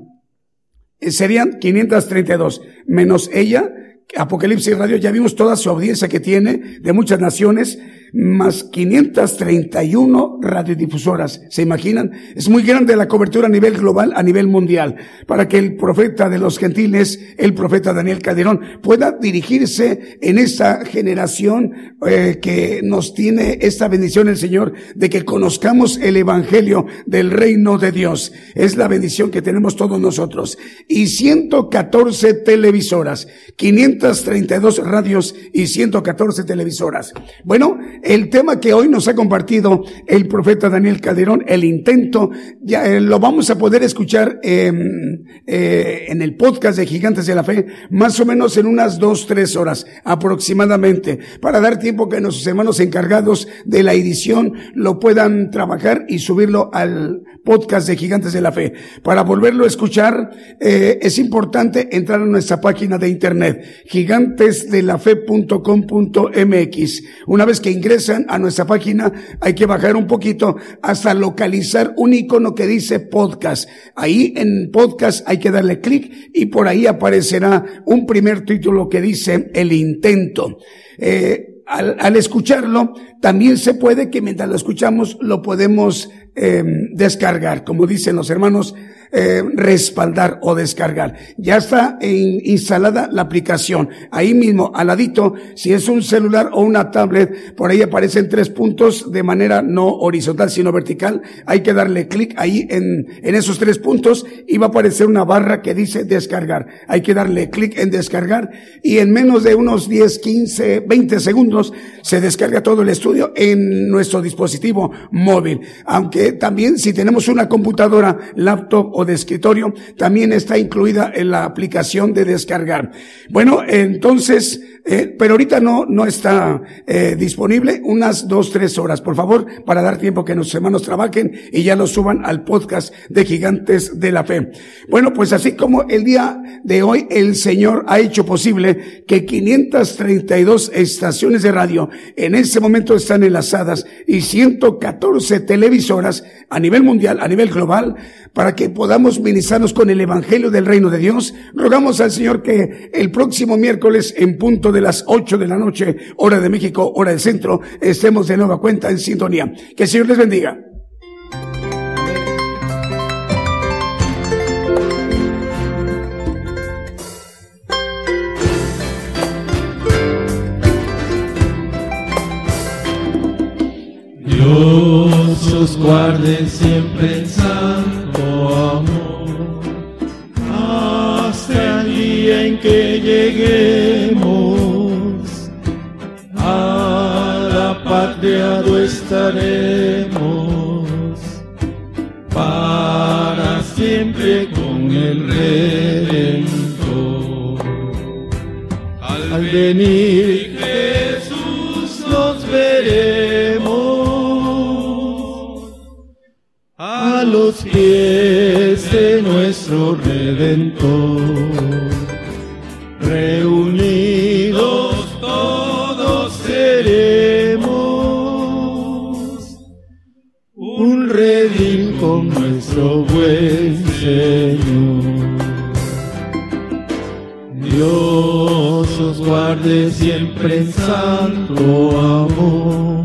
Eh, serían 532, menos ella, Apocalipsis Radio, ya vimos toda su audiencia que tiene de muchas naciones. Más 531 radiodifusoras. ¿Se imaginan? Es muy grande la cobertura a nivel global, a nivel mundial, para que el profeta de los gentiles, el profeta Daniel Calderón, pueda dirigirse en esta generación eh, que nos tiene esta bendición el Señor de que conozcamos el Evangelio del reino de Dios. Es la bendición que tenemos todos nosotros. Y 114 televisoras, 532 radios y 114 televisoras. Bueno, el tema que hoy nos ha compartido el profeta Daniel Calderón, el intento, ya eh, lo vamos a poder escuchar em, eh, en el podcast de Gigantes de la Fe, más o menos en unas dos, tres horas aproximadamente, para dar tiempo que nuestros hermanos encargados de la edición lo puedan trabajar y subirlo al podcast de Gigantes de la Fe. Para volverlo a escuchar, eh, es importante entrar a nuestra página de internet, gigantesdelafe.com.mx. Una vez que ingresan a nuestra página, hay que bajar un poquito hasta localizar un icono que dice podcast. Ahí en podcast hay que darle clic y por ahí aparecerá un primer título que dice el intento. Eh, al, escucharlo, también se puede que mientras lo escuchamos lo podemos eh, descargar, como dicen los hermanos, eh, respaldar o descargar. Ya está instalada la aplicación. Ahí mismo, al ladito, si es un celular o una tablet, por ahí aparecen tres puntos de manera no horizontal, sino vertical. Hay que darle clic ahí en, en esos tres puntos y va a aparecer una barra que dice descargar. Hay que darle clic en descargar y en menos de unos 10, 15, 20 segundos se descarga todo el estudio en nuestro dispositivo móvil. Aunque también si tenemos una computadora, laptop o de escritorio, también está incluida en la aplicación de descargar. Bueno, entonces, eh, pero ahorita no, no está eh, disponible unas dos, tres horas, por favor, para dar tiempo que nuestros hermanos trabajen y ya lo suban al podcast de Gigantes de la Fe. Bueno, pues así como el día de hoy el Señor ha hecho posible que 532 estaciones de radio en este momento están enlazadas y 114 televisoras a nivel mundial, a nivel global, para que podamos ministrarnos con el Evangelio del Reino de Dios. Rogamos al Señor que el próximo miércoles en punto de las 8 de la noche, hora de México, hora del centro, estemos de nueva cuenta en sintonía. Que el Señor les bendiga. Dios os guarde siempre en santo amor, hasta el día en que lleguemos estaremos para siempre con el Redentor. Al venir Jesús nos veremos a los pies de nuestro Redentor. Redil con nuestro buen Señor. Dios os guarde siempre en santo amor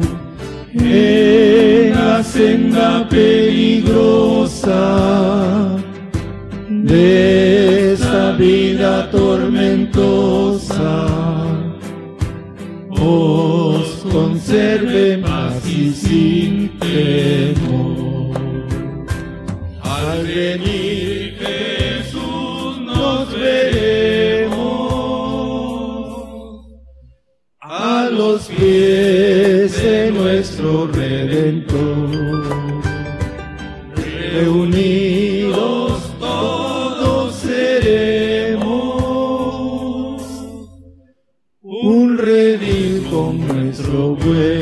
en la senda peligrosa de esta vida tormentosa. Os conserve paz y sin temor. Nuestro Redentor. Reunidos todos seremos un redil con nuestro buen